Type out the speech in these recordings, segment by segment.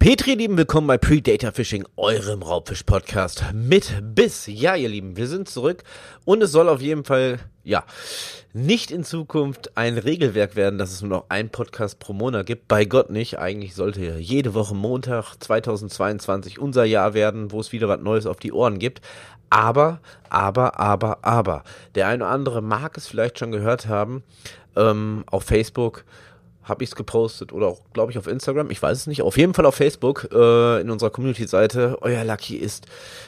Petri, Lieben, willkommen bei Predator Fishing, eurem Raubfisch-Podcast mit Biss. Ja, ihr Lieben, wir sind zurück und es soll auf jeden Fall, ja, nicht in Zukunft ein Regelwerk werden, dass es nur noch ein Podcast pro Monat gibt. Bei Gott nicht. Eigentlich sollte jede Woche Montag 2022 unser Jahr werden, wo es wieder was Neues auf die Ohren gibt. Aber, aber, aber, aber, der eine oder andere mag es vielleicht schon gehört haben, ähm, auf Facebook, habe ich es gepostet oder auch, glaube ich, auf Instagram, ich weiß es nicht, auf jeden Fall auf Facebook, äh, in unserer Community-Seite, euer Lucky ist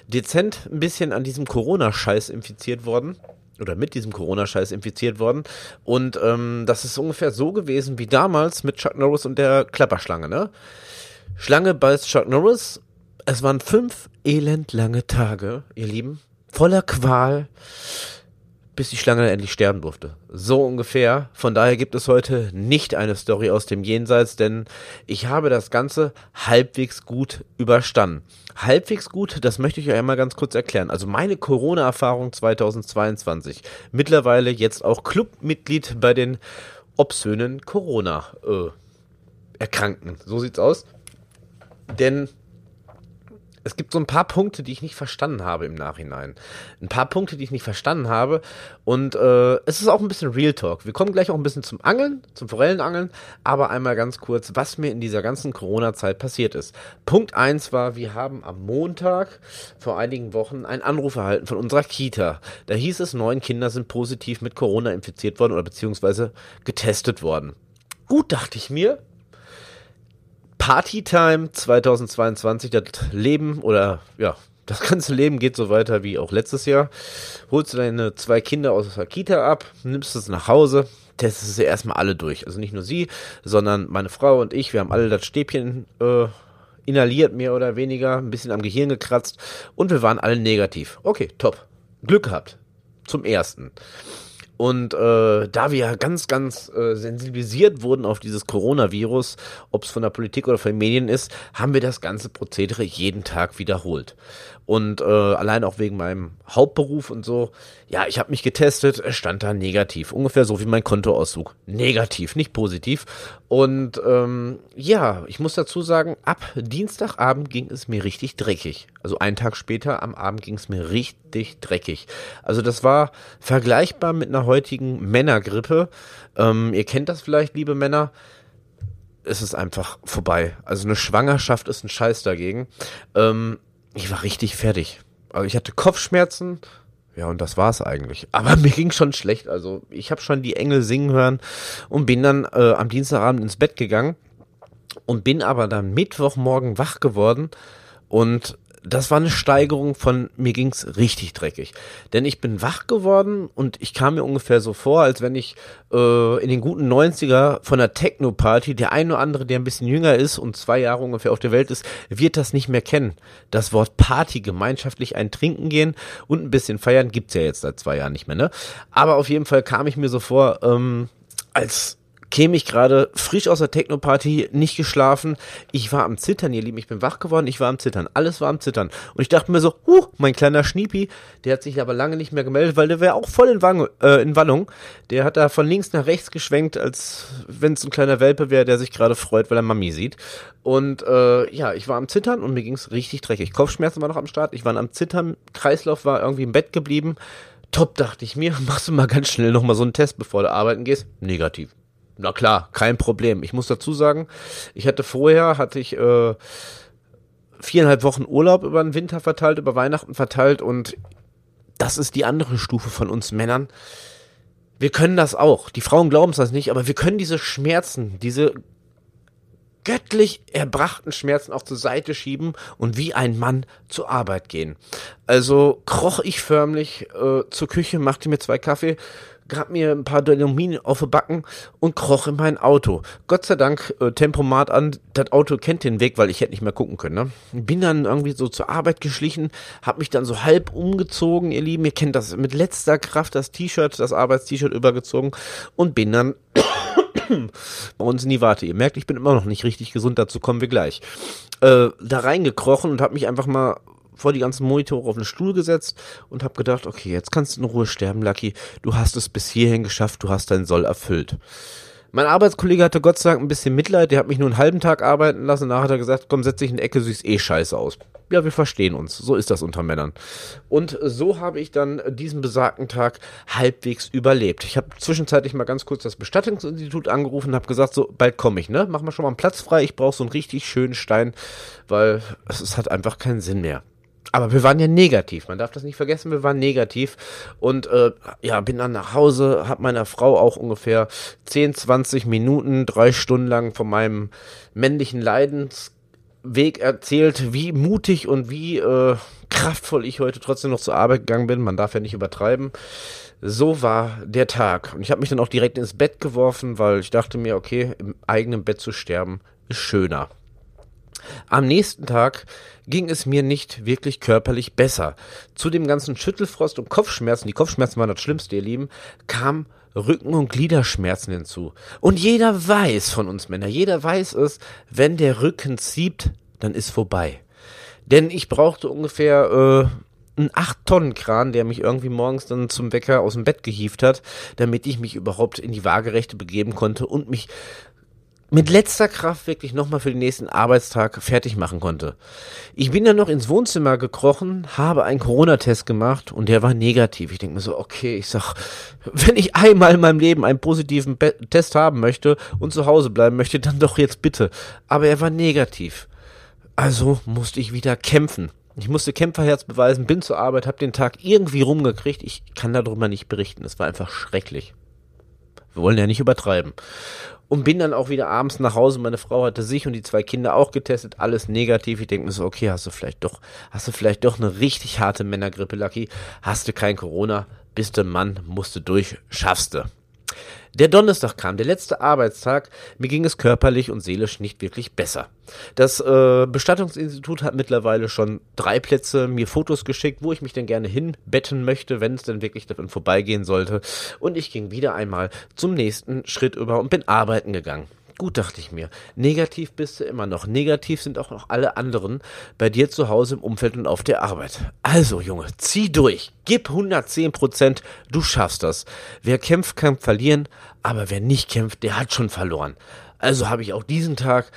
dezent ein bisschen an diesem Corona-Scheiß infiziert worden oder mit diesem Corona-Scheiß infiziert worden. Und ähm, das ist ungefähr so gewesen wie damals mit Chuck Norris und der Klapperschlange, ne? Schlange beißt Chuck Norris. Es waren fünf elendlange Tage, ihr Lieben, voller Qual bis die Schlange endlich sterben durfte. So ungefähr. Von daher gibt es heute nicht eine Story aus dem Jenseits, denn ich habe das Ganze halbwegs gut überstanden. Halbwegs gut, das möchte ich euch einmal ganz kurz erklären. Also meine Corona-Erfahrung 2022. Mittlerweile jetzt auch Clubmitglied bei den obszönen Corona-Erkrankten. Äh, so sieht's aus. Denn es gibt so ein paar Punkte, die ich nicht verstanden habe im Nachhinein. Ein paar Punkte, die ich nicht verstanden habe. Und äh, es ist auch ein bisschen Real Talk. Wir kommen gleich auch ein bisschen zum Angeln, zum Forellenangeln. Aber einmal ganz kurz, was mir in dieser ganzen Corona-Zeit passiert ist. Punkt eins war, wir haben am Montag vor einigen Wochen einen Anruf erhalten von unserer Kita. Da hieß es, neun Kinder sind positiv mit Corona infiziert worden oder beziehungsweise getestet worden. Gut, dachte ich mir, Partytime 2022, das Leben oder ja, das ganze Leben geht so weiter wie auch letztes Jahr. Holst du deine zwei Kinder aus der Kita ab, nimmst es nach Hause, testest sie erstmal alle durch. Also nicht nur sie, sondern meine Frau und ich, wir haben alle das Stäbchen äh, inhaliert, mehr oder weniger, ein bisschen am Gehirn gekratzt und wir waren alle negativ. Okay, top. Glück gehabt. Zum ersten. Und äh, da wir ganz, ganz äh, sensibilisiert wurden auf dieses Coronavirus, ob es von der Politik oder von den Medien ist, haben wir das ganze Prozedere jeden Tag wiederholt. Und äh, allein auch wegen meinem Hauptberuf und so, ja, ich habe mich getestet, es stand da negativ. Ungefähr so wie mein Kontoauszug. Negativ, nicht positiv. Und ähm, ja, ich muss dazu sagen, ab Dienstagabend ging es mir richtig dreckig. Also einen Tag später am Abend ging es mir richtig dreckig. Also das war vergleichbar mit einer heutigen Männergrippe. Ähm, ihr kennt das vielleicht, liebe Männer es ist einfach vorbei. Also eine Schwangerschaft ist ein Scheiß dagegen. Ähm, ich war richtig fertig. Also ich hatte Kopfschmerzen. Ja, und das war's eigentlich. Aber mir ging schon schlecht. Also ich habe schon die Engel singen hören und bin dann äh, am Dienstagabend ins Bett gegangen und bin aber dann Mittwochmorgen wach geworden und das war eine Steigerung von, mir ging's richtig dreckig. Denn ich bin wach geworden und ich kam mir ungefähr so vor, als wenn ich äh, in den guten 90er von der Techno-Party, der ein oder andere, der ein bisschen jünger ist und zwei Jahre ungefähr auf der Welt ist, wird das nicht mehr kennen. Das Wort Party, gemeinschaftlich ein Trinken gehen und ein bisschen feiern, gibt's ja jetzt seit zwei Jahren nicht mehr, ne? Aber auf jeden Fall kam ich mir so vor, ähm, als käme ich gerade frisch aus der Techno-Party, nicht geschlafen. Ich war am Zittern, ihr Lieben. Ich bin wach geworden, ich war am Zittern. Alles war am Zittern. Und ich dachte mir so, huh, mein kleiner Schniepi, der hat sich aber lange nicht mehr gemeldet, weil der wäre auch voll in, Wang, äh, in Wallung. Der hat da von links nach rechts geschwenkt, als wenn es ein kleiner Welpe wäre, der sich gerade freut, weil er Mami sieht. Und äh, ja, ich war am Zittern und mir ging's richtig dreckig. Kopfschmerzen war noch am Start. Ich war am Zittern, Kreislauf war irgendwie im Bett geblieben. Top, dachte ich mir, machst du mal ganz schnell nochmal so einen Test, bevor du arbeiten gehst. Negativ. Na klar, kein Problem. Ich muss dazu sagen, ich hatte vorher, hatte ich äh, viereinhalb Wochen Urlaub über den Winter verteilt, über Weihnachten verteilt und das ist die andere Stufe von uns Männern. Wir können das auch. Die Frauen glauben es das nicht, aber wir können diese Schmerzen, diese göttlich erbrachten Schmerzen auch zur Seite schieben und wie ein Mann zur Arbeit gehen. Also kroch ich förmlich äh, zur Küche, machte mir zwei Kaffee, grab mir ein paar Dynamine auf die Backen und kroch in mein Auto. Gott sei Dank, äh, Tempomat an, das Auto kennt den Weg, weil ich hätte nicht mehr gucken können. Ne? Bin dann irgendwie so zur Arbeit geschlichen, hab mich dann so halb umgezogen, ihr Lieben, ihr kennt das, mit letzter Kraft das T-Shirt, das Arbeitst-T-Shirt übergezogen und bin dann bei uns in die Warte. Ihr merkt, ich bin immer noch nicht richtig gesund, dazu kommen wir gleich. Äh, da reingekrochen und hab mich einfach mal vor die ganzen Monitore auf den Stuhl gesetzt und habe gedacht, okay, jetzt kannst du in Ruhe sterben, Lucky. Du hast es bis hierhin geschafft, du hast deinen Soll erfüllt. Mein Arbeitskollege hatte Gott sei Dank ein bisschen Mitleid, der hat mich nur einen halben Tag arbeiten lassen. Nachher hat er gesagt, komm, setz dich in die Ecke, siehst eh scheiße aus. Ja, wir verstehen uns. So ist das unter Männern. Und so habe ich dann diesen besagten Tag halbwegs überlebt. Ich habe zwischenzeitlich mal ganz kurz das Bestattungsinstitut angerufen und habe gesagt, so bald komme ich, ne? Mach mal schon mal einen Platz frei. Ich brauche so einen richtig schönen Stein, weil es hat einfach keinen Sinn mehr. Aber wir waren ja negativ, man darf das nicht vergessen, wir waren negativ. Und äh, ja, bin dann nach Hause, hab meiner Frau auch ungefähr 10, 20 Minuten, drei Stunden lang von meinem männlichen Leidensweg erzählt, wie mutig und wie äh, kraftvoll ich heute trotzdem noch zur Arbeit gegangen bin. Man darf ja nicht übertreiben. So war der Tag. Und ich habe mich dann auch direkt ins Bett geworfen, weil ich dachte mir, okay, im eigenen Bett zu sterben ist schöner. Am nächsten Tag ging es mir nicht wirklich körperlich besser. Zu dem ganzen Schüttelfrost und Kopfschmerzen, die Kopfschmerzen waren das Schlimmste, ihr Lieben, kam Rücken- und Gliederschmerzen hinzu. Und jeder weiß von uns Männer, jeder weiß es, wenn der Rücken zieht, dann ist vorbei. Denn ich brauchte ungefähr äh, einen 8-Tonnen-Kran, der mich irgendwie morgens dann zum Wecker aus dem Bett gehievt hat, damit ich mich überhaupt in die Waagerechte begeben konnte und mich mit letzter Kraft wirklich nochmal für den nächsten Arbeitstag fertig machen konnte. Ich bin dann noch ins Wohnzimmer gekrochen, habe einen Corona-Test gemacht und der war negativ. Ich denke mir so, okay, ich sag, wenn ich einmal in meinem Leben einen positiven Be Test haben möchte und zu Hause bleiben möchte, dann doch jetzt bitte. Aber er war negativ. Also musste ich wieder kämpfen. Ich musste Kämpferherz beweisen, bin zur Arbeit, habe den Tag irgendwie rumgekriegt. Ich kann darüber nicht berichten. Es war einfach schrecklich. Wir wollen ja nicht übertreiben und bin dann auch wieder abends nach Hause. Meine Frau hatte sich und die zwei Kinder auch getestet, alles negativ. Ich denke mir so, okay, hast du vielleicht doch, hast du vielleicht doch eine richtig harte Männergrippe, Lucky. Hast du kein Corona, bist du Mann, musst du durch, schaffst du. Der Donnerstag kam, der letzte Arbeitstag. Mir ging es körperlich und seelisch nicht wirklich besser. Das äh, Bestattungsinstitut hat mittlerweile schon drei Plätze mir Fotos geschickt, wo ich mich denn gerne hinbetten möchte, wenn es denn wirklich davon vorbeigehen sollte. Und ich ging wieder einmal zum nächsten Schritt über und bin arbeiten gegangen. Gut, dachte ich mir. Negativ bist du immer noch. Negativ sind auch noch alle anderen bei dir zu Hause im Umfeld und auf der Arbeit. Also, Junge, zieh durch. Gib 110 Prozent. Du schaffst das. Wer kämpft, kann verlieren. Aber wer nicht kämpft, der hat schon verloren. Also habe ich auch diesen Tag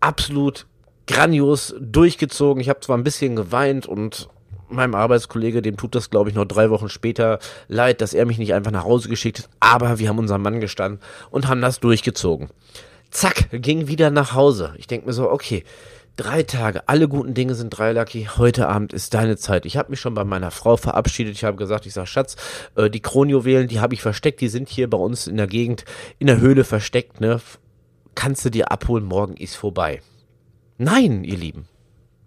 absolut grandios durchgezogen. Ich habe zwar ein bisschen geweint und meinem Arbeitskollege, dem tut das, glaube ich, noch drei Wochen später leid, dass er mich nicht einfach nach Hause geschickt hat. Aber wir haben unseren Mann gestanden und haben das durchgezogen zack, ging wieder nach Hause. Ich denke mir so, okay, drei Tage, alle guten Dinge sind drei, Lucky. Heute Abend ist deine Zeit. Ich habe mich schon bei meiner Frau verabschiedet. Ich habe gesagt, ich sage, Schatz, äh, die Kronjuwelen, die habe ich versteckt. Die sind hier bei uns in der Gegend, in der Höhle versteckt. Ne? Kannst du dir abholen, morgen ist vorbei. Nein, ihr Lieben.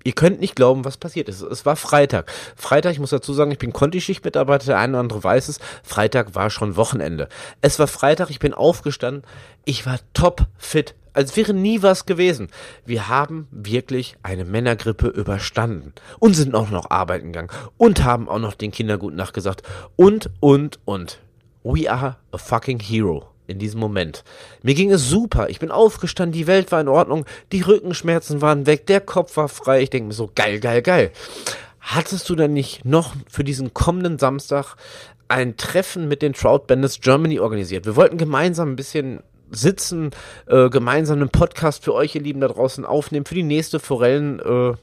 Ihr könnt nicht glauben, was passiert ist. Es war Freitag. Freitag, ich muss dazu sagen, ich bin Conti-Schichtmitarbeiter, der eine oder andere weiß es. Freitag war schon Wochenende. Es war Freitag, ich bin aufgestanden. Ich war top fit. Als wäre nie was gewesen. Wir haben wirklich eine Männergrippe überstanden. Und sind auch noch arbeiten gegangen. Und haben auch noch den Kindern gut nachgesagt. Und, und, und. We are a fucking hero in diesem Moment. Mir ging es super. Ich bin aufgestanden, die Welt war in Ordnung, die Rückenschmerzen waren weg, der Kopf war frei. Ich denke mir so, geil, geil, geil. Hattest du denn nicht noch für diesen kommenden Samstag ein Treffen mit den Trout Bandits Germany organisiert? Wir wollten gemeinsam ein bisschen sitzen, äh, gemeinsam einen Podcast für euch, ihr Lieben, da draußen aufnehmen, für die nächste Forellen, äh,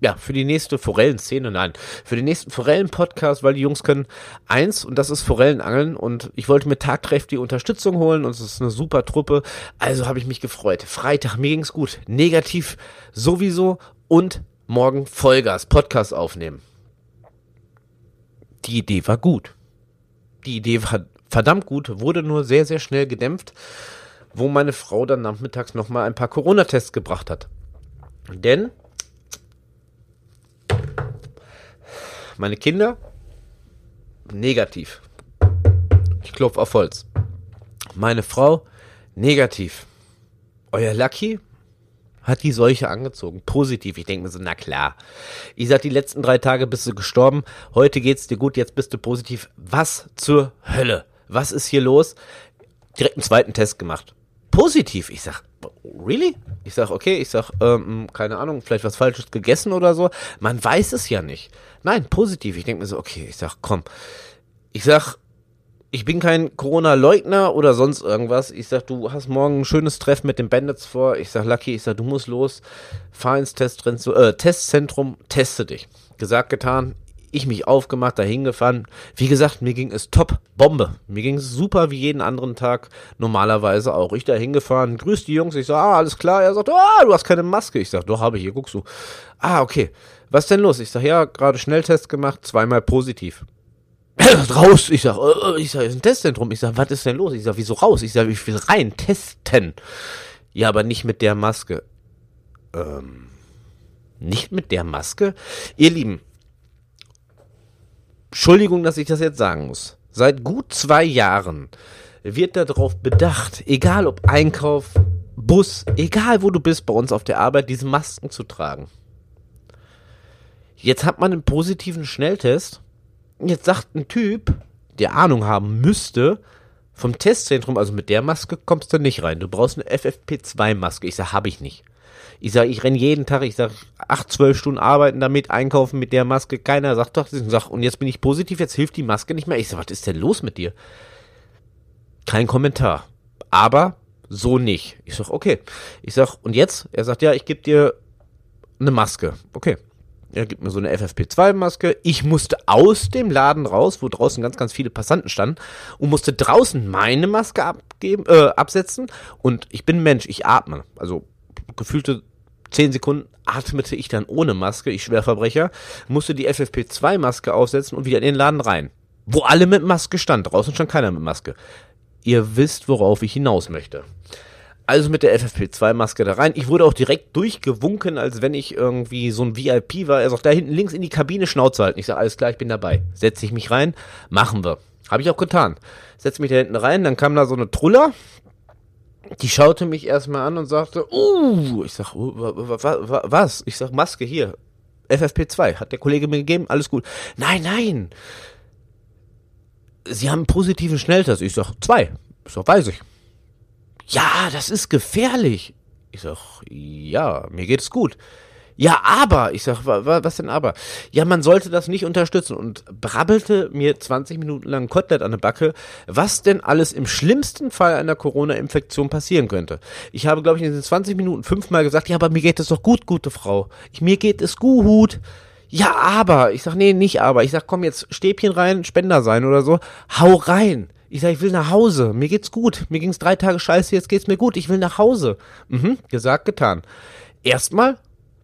ja, für die nächste Forellenszene, nein, für den nächsten Forellen-Podcast, weil die Jungs können eins und das ist Forellenangeln und ich wollte mir tagkräftige Unterstützung holen und es ist eine super Truppe, also habe ich mich gefreut. Freitag, mir ging's gut, negativ sowieso und morgen Vollgas, Podcast aufnehmen. Die Idee war gut. Die Idee war verdammt gut, wurde nur sehr, sehr schnell gedämpft, wo meine Frau dann nachmittags nochmal ein paar Corona-Tests gebracht hat. Denn Meine Kinder, negativ. Ich klopfe auf Holz. Meine Frau, negativ. Euer Lucky hat die Seuche angezogen. Positiv. Ich denke mir so, na klar. Ich sag, die letzten drei Tage bist du gestorben. Heute geht's dir gut, jetzt bist du positiv. Was zur Hölle? Was ist hier los? Direkt einen zweiten Test gemacht. Positiv. Ich sag, really? Ich sag, okay, ich sag, ähm, keine Ahnung, vielleicht was Falsches gegessen oder so. Man weiß es ja nicht. Nein, positiv. Ich denke mir so, okay, ich sag, komm. Ich sag, ich bin kein Corona-Leugner oder sonst irgendwas. Ich sag, du hast morgen ein schönes Treffen mit den Bandits vor. Ich sag, Lucky, ich sag, du musst los. Fahr ins Testzentrum, äh, Testzentrum, teste dich. Gesagt, getan. Ich mich aufgemacht, dahin gefahren. Wie gesagt, mir ging es top, Bombe. Mir ging es super wie jeden anderen Tag. Normalerweise auch. Ich dahin gefahren, grüß die Jungs. Ich sag, ah, alles klar. Er sagt, ah, du hast keine Maske. Ich sag, doch, habe ich hier, guckst du. Ah, okay. Was denn los? Ich sag, ja, gerade Schnelltest gemacht, zweimal positiv. raus. Ich sag, äh, ich sag, ist ein Testzentrum. Ich sag, was ist denn los? Ich sag, wieso raus? Ich sag, ich will rein, testen. Ja, aber nicht mit der Maske. Ähm, nicht mit der Maske? Ihr Lieben, Entschuldigung, dass ich das jetzt sagen muss. Seit gut zwei Jahren wird darauf bedacht, egal ob Einkauf, Bus, egal wo du bist bei uns auf der Arbeit, diese Masken zu tragen. Jetzt hat man einen positiven Schnelltest Jetzt sagt ein Typ, der Ahnung haben müsste, vom Testzentrum, also mit der Maske kommst du nicht rein. Du brauchst eine FFP2-Maske. Ich sag, habe ich nicht. Ich sag, ich renn jeden Tag, ich sag, acht, zwölf Stunden arbeiten damit, einkaufen mit der Maske. Keiner sagt doch, sag, und jetzt bin ich positiv, jetzt hilft die Maske nicht mehr. Ich sag, was ist denn los mit dir? Kein Kommentar. Aber so nicht. Ich sag, okay. Ich sag, und jetzt? Er sagt, ja, ich gebe dir eine Maske. Okay. Er gibt mir so eine FFP2-Maske. Ich musste aus dem Laden raus, wo draußen ganz, ganz viele Passanten standen, und musste draußen meine Maske abgeben, äh, absetzen. Und ich bin Mensch, ich atme. Also gefühlte zehn Sekunden atmete ich dann ohne Maske, ich Schwerverbrecher, musste die FFP2-Maske aufsetzen und wieder in den Laden rein. Wo alle mit Maske stand. Draußen stand keiner mit Maske. Ihr wisst, worauf ich hinaus möchte. Also mit der FFP2-Maske da rein. Ich wurde auch direkt durchgewunken, als wenn ich irgendwie so ein VIP war. Er sagt, da hinten links in die Kabine Schnauze halten. Ich sage, alles klar, ich bin dabei. Setze ich mich rein, machen wir. Habe ich auch getan. Setze mich da hinten rein, dann kam da so eine Truller. Die schaute mich erstmal an und sagte, uh, ich sag, uh, was? Ich sag, Maske hier. FFP2, hat der Kollege mir gegeben, alles gut. Nein, nein. Sie haben einen positiven Schnelltest. Ich sag, zwei. Sag, weiß ich ja, das ist gefährlich. Ich sag, ja, mir geht's gut. Ja, aber, ich sag, was denn aber? Ja, man sollte das nicht unterstützen und brabbelte mir 20 Minuten lang Kotelett an der Backe, was denn alles im schlimmsten Fall einer Corona-Infektion passieren könnte. Ich habe, glaube ich, in diesen 20 Minuten fünfmal gesagt, ja, aber mir geht es doch gut, gute Frau. Ich, mir geht es gut. Ja, aber, ich sag, nee, nicht aber. Ich sag, komm jetzt Stäbchen rein, Spender sein oder so. Hau rein. Ich sage, ich will nach Hause. Mir geht's gut. Mir ging's drei Tage scheiße, jetzt geht's mir gut. Ich will nach Hause. Mhm, gesagt, getan. Erstmal,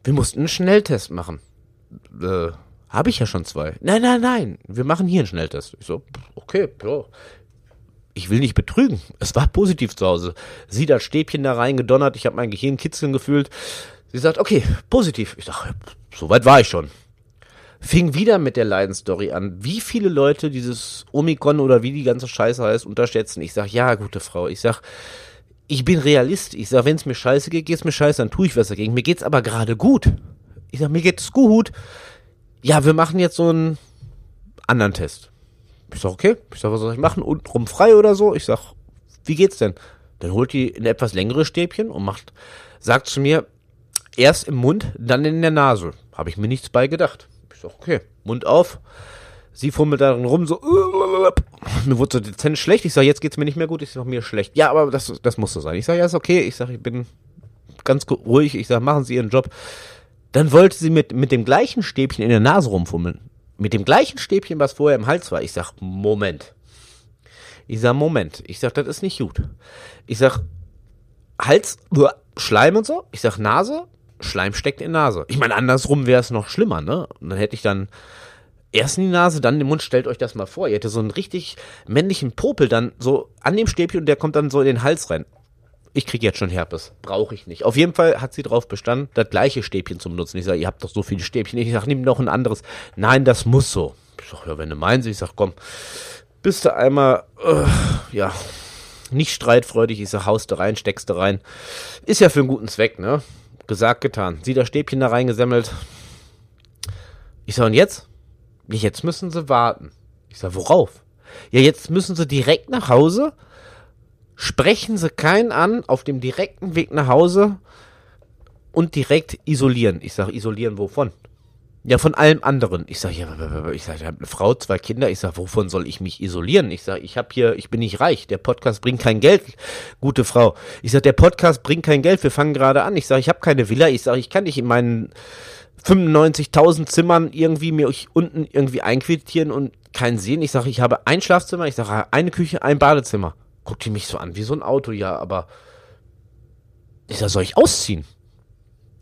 wir mussten einen Schnelltest machen. Äh, habe ich ja schon zwei. Nein, nein, nein. Wir machen hier einen Schnelltest. Ich so, okay, ja. Ich will nicht betrügen. Es war positiv zu Hause. Sie das Stäbchen da reingedonnert. Ich habe mein Gehirn kitzeln gefühlt. Sie sagt, okay, positiv. Ich sag, so weit war ich schon fing wieder mit der Leidensstory an. Wie viele Leute dieses Omikron oder wie die ganze Scheiße heißt, unterschätzen. Ich sag, ja, gute Frau. Ich sag, ich bin Realist. Ich sag, wenn es mir scheiße geht, geht's mir scheiße, dann tue ich was dagegen. Mir geht's aber gerade gut. Ich sag, mir geht's gut. Ja, wir machen jetzt so einen anderen Test. Ich sag, okay. Ich sag, was soll ich machen? Untenrum frei oder so? Ich sag, wie geht's denn? Dann holt die ein etwas längere Stäbchen und macht, sagt zu mir, erst im Mund, dann in der Nase. Habe ich mir nichts bei gedacht sag, okay, Mund auf. Sie fummelt darin rum, so, mir wurde so dezent schlecht. Ich sage, jetzt geht's mir nicht mehr gut. Ich sage, mir schlecht. Ja, aber das, das muss so sein. Ich sage, ja, ist okay. Ich sage, ich bin ganz ruhig. Ich sage, machen Sie Ihren Job. Dann wollte sie mit, mit dem gleichen Stäbchen in der Nase rumfummeln. Mit dem gleichen Stäbchen, was vorher im Hals war. Ich sag, Moment. Ich sag, Moment. Ich sag, das ist nicht gut. Ich sag, Hals, Schleim und so. Ich sag, Nase, Schleim steckt in Nase. Ich meine, andersrum wäre es noch schlimmer, ne? Und dann hätte ich dann erst in die Nase, dann den Mund. Stellt euch das mal vor. Ihr hättet so einen richtig männlichen Popel dann so an dem Stäbchen und der kommt dann so in den Hals rein. Ich kriege jetzt schon Herpes. Brauche ich nicht. Auf jeden Fall hat sie drauf bestanden, das gleiche Stäbchen zu benutzen. Ich sage, ihr habt doch so viele Stäbchen. Ich sage, nimm noch ein anderes. Nein, das muss so. Ich sage, ja, wenn du meinst, ich sage, komm, bist du einmal, äh, ja, nicht streitfreudig. Ich sage, haust du rein, steckst du rein. Ist ja für einen guten Zweck, ne? Gesagt, getan. Sie das Stäbchen da reingesammelt. Ich sag, und jetzt? Jetzt müssen sie warten. Ich sag, worauf? Ja, jetzt müssen sie direkt nach Hause. Sprechen sie keinen an auf dem direkten Weg nach Hause und direkt isolieren. Ich sag, isolieren wovon? Ja, von allem anderen. Ich sage, ja, ich sage, ich habe eine Frau, zwei Kinder. Ich sage, wovon soll ich mich isolieren? Ich sage, ich habe hier, ich bin nicht reich. Der Podcast bringt kein Geld, gute Frau. Ich sage, der Podcast bringt kein Geld. Wir fangen gerade an. Ich sage, ich habe keine Villa. Ich sage, ich kann nicht in meinen 95.000 Zimmern irgendwie mir unten irgendwie einquittieren und keinen sehen. Ich sage, ich habe ein Schlafzimmer. Ich sage, eine Küche, ein Badezimmer. Guckt die mich so an wie so ein Auto, ja, aber ich sage, soll ich ausziehen?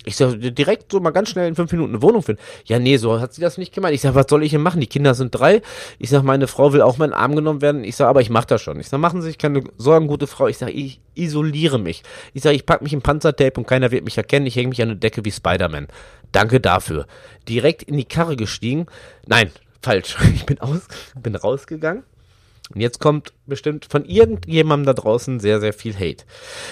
Ich sag, direkt so mal ganz schnell in fünf Minuten eine Wohnung finden. Ja, nee, so hat sie das nicht gemeint. Ich sag, was soll ich denn machen? Die Kinder sind drei. Ich sag, meine Frau will auch mal in den Arm genommen werden. Ich sag, aber ich mach das schon. Ich sag, machen Sie sich keine Sorgen, gute Frau. Ich sag, ich isoliere mich. Ich sag, ich pack mich in Panzertape und keiner wird mich erkennen. Ich hänge mich an der Decke wie Spider-Man. Danke dafür. Direkt in die Karre gestiegen. Nein, falsch. Ich bin aus, bin rausgegangen und jetzt kommt bestimmt von irgendjemandem da draußen sehr, sehr viel Hate.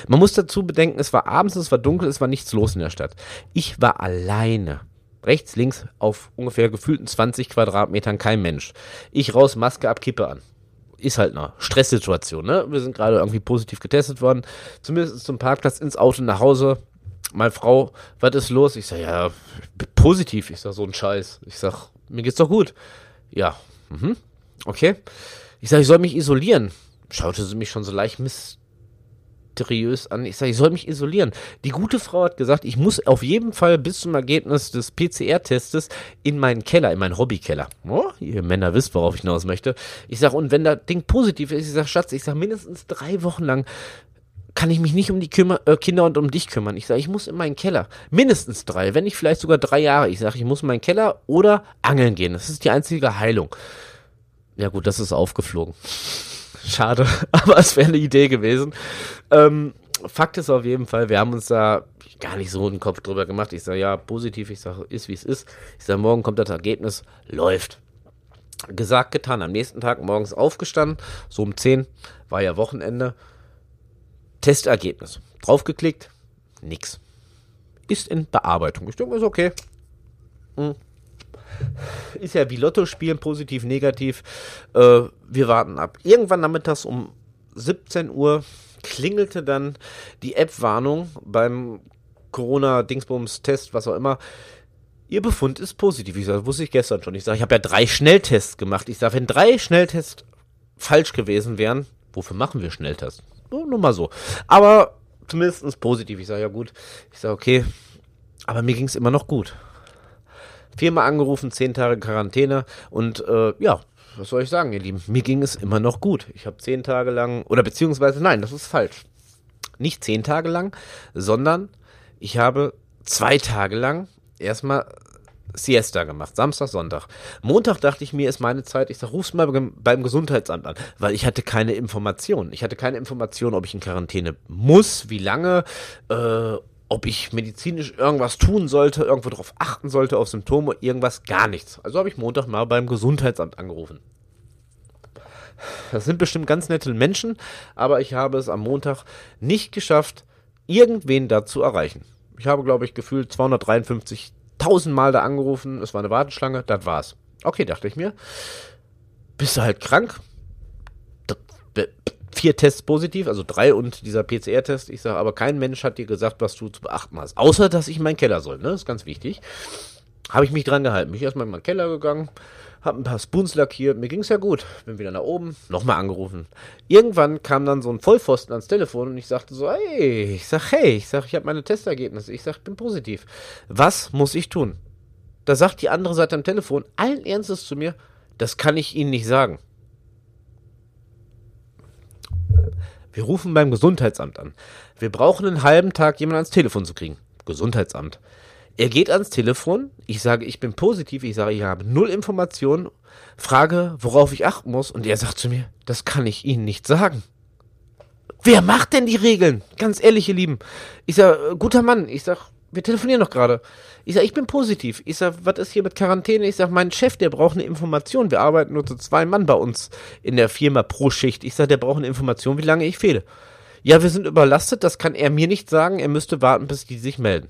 Man muss dazu bedenken, es war abends, es war dunkel, es war nichts los in der Stadt. Ich war alleine. Rechts, links auf ungefähr gefühlten 20 Quadratmetern kein Mensch. Ich raus, Maske ab, Kippe an. Ist halt eine Stresssituation, ne? Wir sind gerade irgendwie positiv getestet worden. Zumindest zum Parkplatz, ins Auto, nach Hause. Meine Frau, was ist los? Ich sag, ja, positiv. Ich sag, so ein Scheiß. Ich sag, mir geht's doch gut. Ja, mhm. okay. Ich sage, ich soll mich isolieren. Schaute sie mich schon so leicht mysteriös an. Ich sage, ich soll mich isolieren. Die gute Frau hat gesagt, ich muss auf jeden Fall bis zum Ergebnis des PCR-Testes in meinen Keller, in meinen Hobbykeller. Oh, ihr Männer wisst, worauf ich hinaus möchte. Ich sage, und wenn das Ding positiv ist, ich sage, Schatz, ich sage, mindestens drei Wochen lang kann ich mich nicht um die Kümmer, äh, Kinder und um dich kümmern. Ich sage, ich muss in meinen Keller. Mindestens drei, wenn nicht vielleicht sogar drei Jahre. Ich sage, ich muss in meinen Keller oder angeln gehen. Das ist die einzige Heilung. Ja gut, das ist aufgeflogen. Schade, aber es wäre eine Idee gewesen. Ähm, Fakt ist auf jeden Fall, wir haben uns da gar nicht so einen Kopf drüber gemacht. Ich sage, ja, positiv, ich sage, ist wie es ist. Ich sage, morgen kommt das Ergebnis, läuft. Gesagt, getan. Am nächsten Tag morgens aufgestanden, so um 10, war ja Wochenende. Testergebnis. Draufgeklickt, nix. Ist in Bearbeitung. Ich denke, ist okay. Hm ist ja wie Lotto spielen, positiv, negativ. Äh, wir warten ab. Irgendwann nachmittags um 17 Uhr klingelte dann die App-Warnung beim Corona-Dingsbums-Test, was auch immer. Ihr Befund ist positiv. Ich sage, wusste ich gestern schon. Ich sage, ich habe ja drei Schnelltests gemacht. Ich sage, wenn drei Schnelltests falsch gewesen wären, wofür machen wir Schnelltests? Nur, mal so. Aber zumindest positiv. Ich sage, ja gut. Ich sage, okay. Aber mir ging es immer noch gut viermal angerufen, zehn Tage Quarantäne und äh, ja, was soll ich sagen, ihr Lieben? Mir ging es immer noch gut. Ich habe zehn Tage lang, oder beziehungsweise nein, das ist falsch. Nicht zehn Tage lang, sondern ich habe zwei Tage lang erstmal Siesta gemacht, Samstag, Sonntag. Montag dachte ich mir, ist meine Zeit, ich sag, ruf's mal beim Gesundheitsamt an, weil ich hatte keine Informationen. Ich hatte keine Informationen, ob ich in Quarantäne muss, wie lange äh, ob ich medizinisch irgendwas tun sollte, irgendwo drauf achten sollte, auf Symptome, irgendwas, gar nichts. Also habe ich Montag mal beim Gesundheitsamt angerufen. Das sind bestimmt ganz nette Menschen, aber ich habe es am Montag nicht geschafft, irgendwen da zu erreichen. Ich habe, glaube ich, gefühlt 253.000 Mal da angerufen. Es war eine Warteschlange, das war's. Okay, dachte ich mir. Bist du halt krank? vier Tests positiv, also drei und dieser PCR-Test. Ich sage, aber kein Mensch hat dir gesagt, was du zu beachten hast. Außer, dass ich in meinen Keller soll, ne? Das ist ganz wichtig. Habe ich mich dran gehalten. Bin ich erstmal in meinen Keller gegangen, habe ein paar Spoons lackiert, mir ging es ja gut. Bin wieder nach oben, nochmal angerufen. Irgendwann kam dann so ein Vollpfosten ans Telefon und ich sagte so, hey, ich sag, hey, ich sag, ich habe meine Testergebnisse. Ich sag, ich bin positiv. Was muss ich tun? Da sagt die andere Seite am Telefon allen Ernstes zu mir, das kann ich Ihnen nicht sagen. Wir rufen beim Gesundheitsamt an. Wir brauchen einen halben Tag, jemanden ans Telefon zu kriegen. Gesundheitsamt. Er geht ans Telefon. Ich sage, ich bin positiv. Ich sage, ich habe null Informationen. Frage, worauf ich achten muss. Und er sagt zu mir, das kann ich Ihnen nicht sagen. Wer macht denn die Regeln? Ganz ehrlich, ihr Lieben. Ich sage, guter Mann. Ich sage, wir telefonieren noch gerade. Ich sage, ich bin positiv. Ich sage, was ist hier mit Quarantäne? Ich sage, mein Chef, der braucht eine Information. Wir arbeiten nur zu zwei Mann bei uns in der Firma pro Schicht. Ich sage, der braucht eine Information, wie lange ich fehle. Ja, wir sind überlastet, das kann er mir nicht sagen. Er müsste warten, bis die sich melden.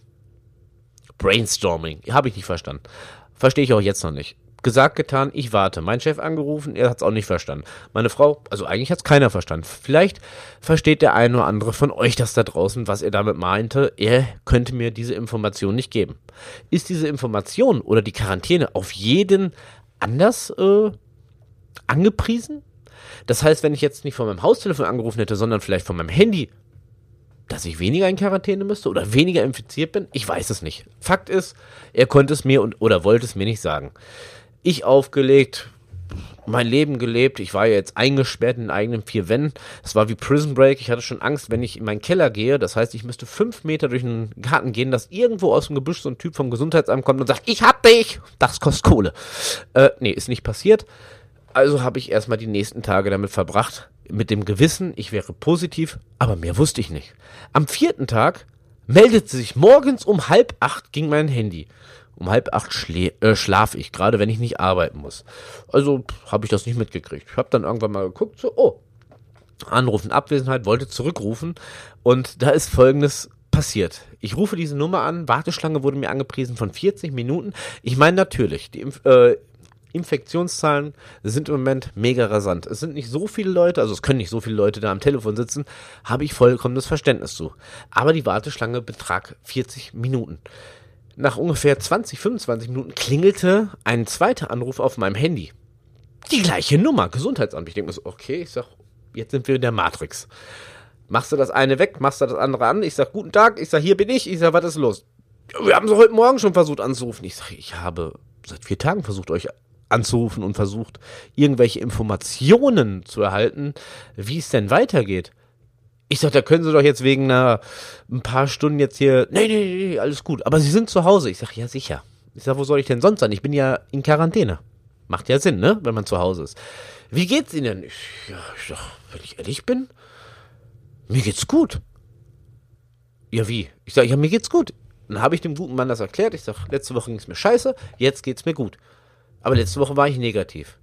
Brainstorming. Habe ich nicht verstanden. Verstehe ich auch jetzt noch nicht. Gesagt, getan, ich warte. Mein Chef angerufen, er hat es auch nicht verstanden. Meine Frau, also eigentlich hat es keiner verstanden. Vielleicht versteht der eine oder andere von euch das da draußen, was er damit meinte. Er könnte mir diese Information nicht geben. Ist diese Information oder die Quarantäne auf jeden anders äh, angepriesen? Das heißt, wenn ich jetzt nicht von meinem Haustelefon angerufen hätte, sondern vielleicht von meinem Handy, dass ich weniger in Quarantäne müsste oder weniger infiziert bin? Ich weiß es nicht. Fakt ist, er konnte es mir und oder wollte es mir nicht sagen. Ich aufgelegt, mein Leben gelebt. Ich war ja jetzt eingesperrt in eigenen vier Wänden. Es war wie Prison Break. Ich hatte schon Angst, wenn ich in meinen Keller gehe. Das heißt, ich müsste fünf Meter durch den Garten gehen, dass irgendwo aus dem Gebüsch so ein Typ vom Gesundheitsamt kommt und sagt, ich hab dich. Das kostet Kohle. Äh, nee, ist nicht passiert. Also habe ich erstmal die nächsten Tage damit verbracht, mit dem Gewissen, ich wäre positiv, aber mehr wusste ich nicht. Am vierten Tag meldete sich morgens um halb acht ging mein Handy. Um halb acht schlä äh, schlafe ich, gerade wenn ich nicht arbeiten muss. Also habe ich das nicht mitgekriegt. Ich habe dann irgendwann mal geguckt, so, oh, Anrufen, Abwesenheit, wollte zurückrufen und da ist folgendes passiert. Ich rufe diese Nummer an, Warteschlange wurde mir angepriesen von 40 Minuten. Ich meine natürlich, die äh, Infektionszahlen sind im Moment mega rasant. Es sind nicht so viele Leute, also es können nicht so viele Leute da am Telefon sitzen, habe ich vollkommenes Verständnis zu. Aber die Warteschlange betrag 40 Minuten. Nach ungefähr 20, 25 Minuten klingelte ein zweiter Anruf auf meinem Handy. Die gleiche Nummer, Gesundheitsamt. Ich denke mir so, okay, ich sag, jetzt sind wir in der Matrix. Machst du das eine weg, machst du das andere an? Ich sag, guten Tag, ich sag, hier bin ich. Ich sag, was ist los? Wir haben sie heute Morgen schon versucht anzurufen. Ich sag, ich habe seit vier Tagen versucht, euch anzurufen und versucht, irgendwelche Informationen zu erhalten, wie es denn weitergeht. Ich sag, da können Sie doch jetzt wegen einer, ein paar Stunden jetzt hier, nee, nee, nee, alles gut. Aber Sie sind zu Hause. Ich sag, ja, sicher. Ich sag, wo soll ich denn sonst sein? Ich bin ja in Quarantäne. Macht ja Sinn, ne? Wenn man zu Hause ist. Wie geht's Ihnen denn? Ich, ja, ich sag, wenn ich ehrlich bin, mir geht's gut. Ja, wie? Ich sag, ja, mir geht's gut. Dann habe ich dem guten Mann das erklärt. Ich sag, letzte Woche ging's mir scheiße, jetzt geht's mir gut. Aber letzte Woche war ich negativ.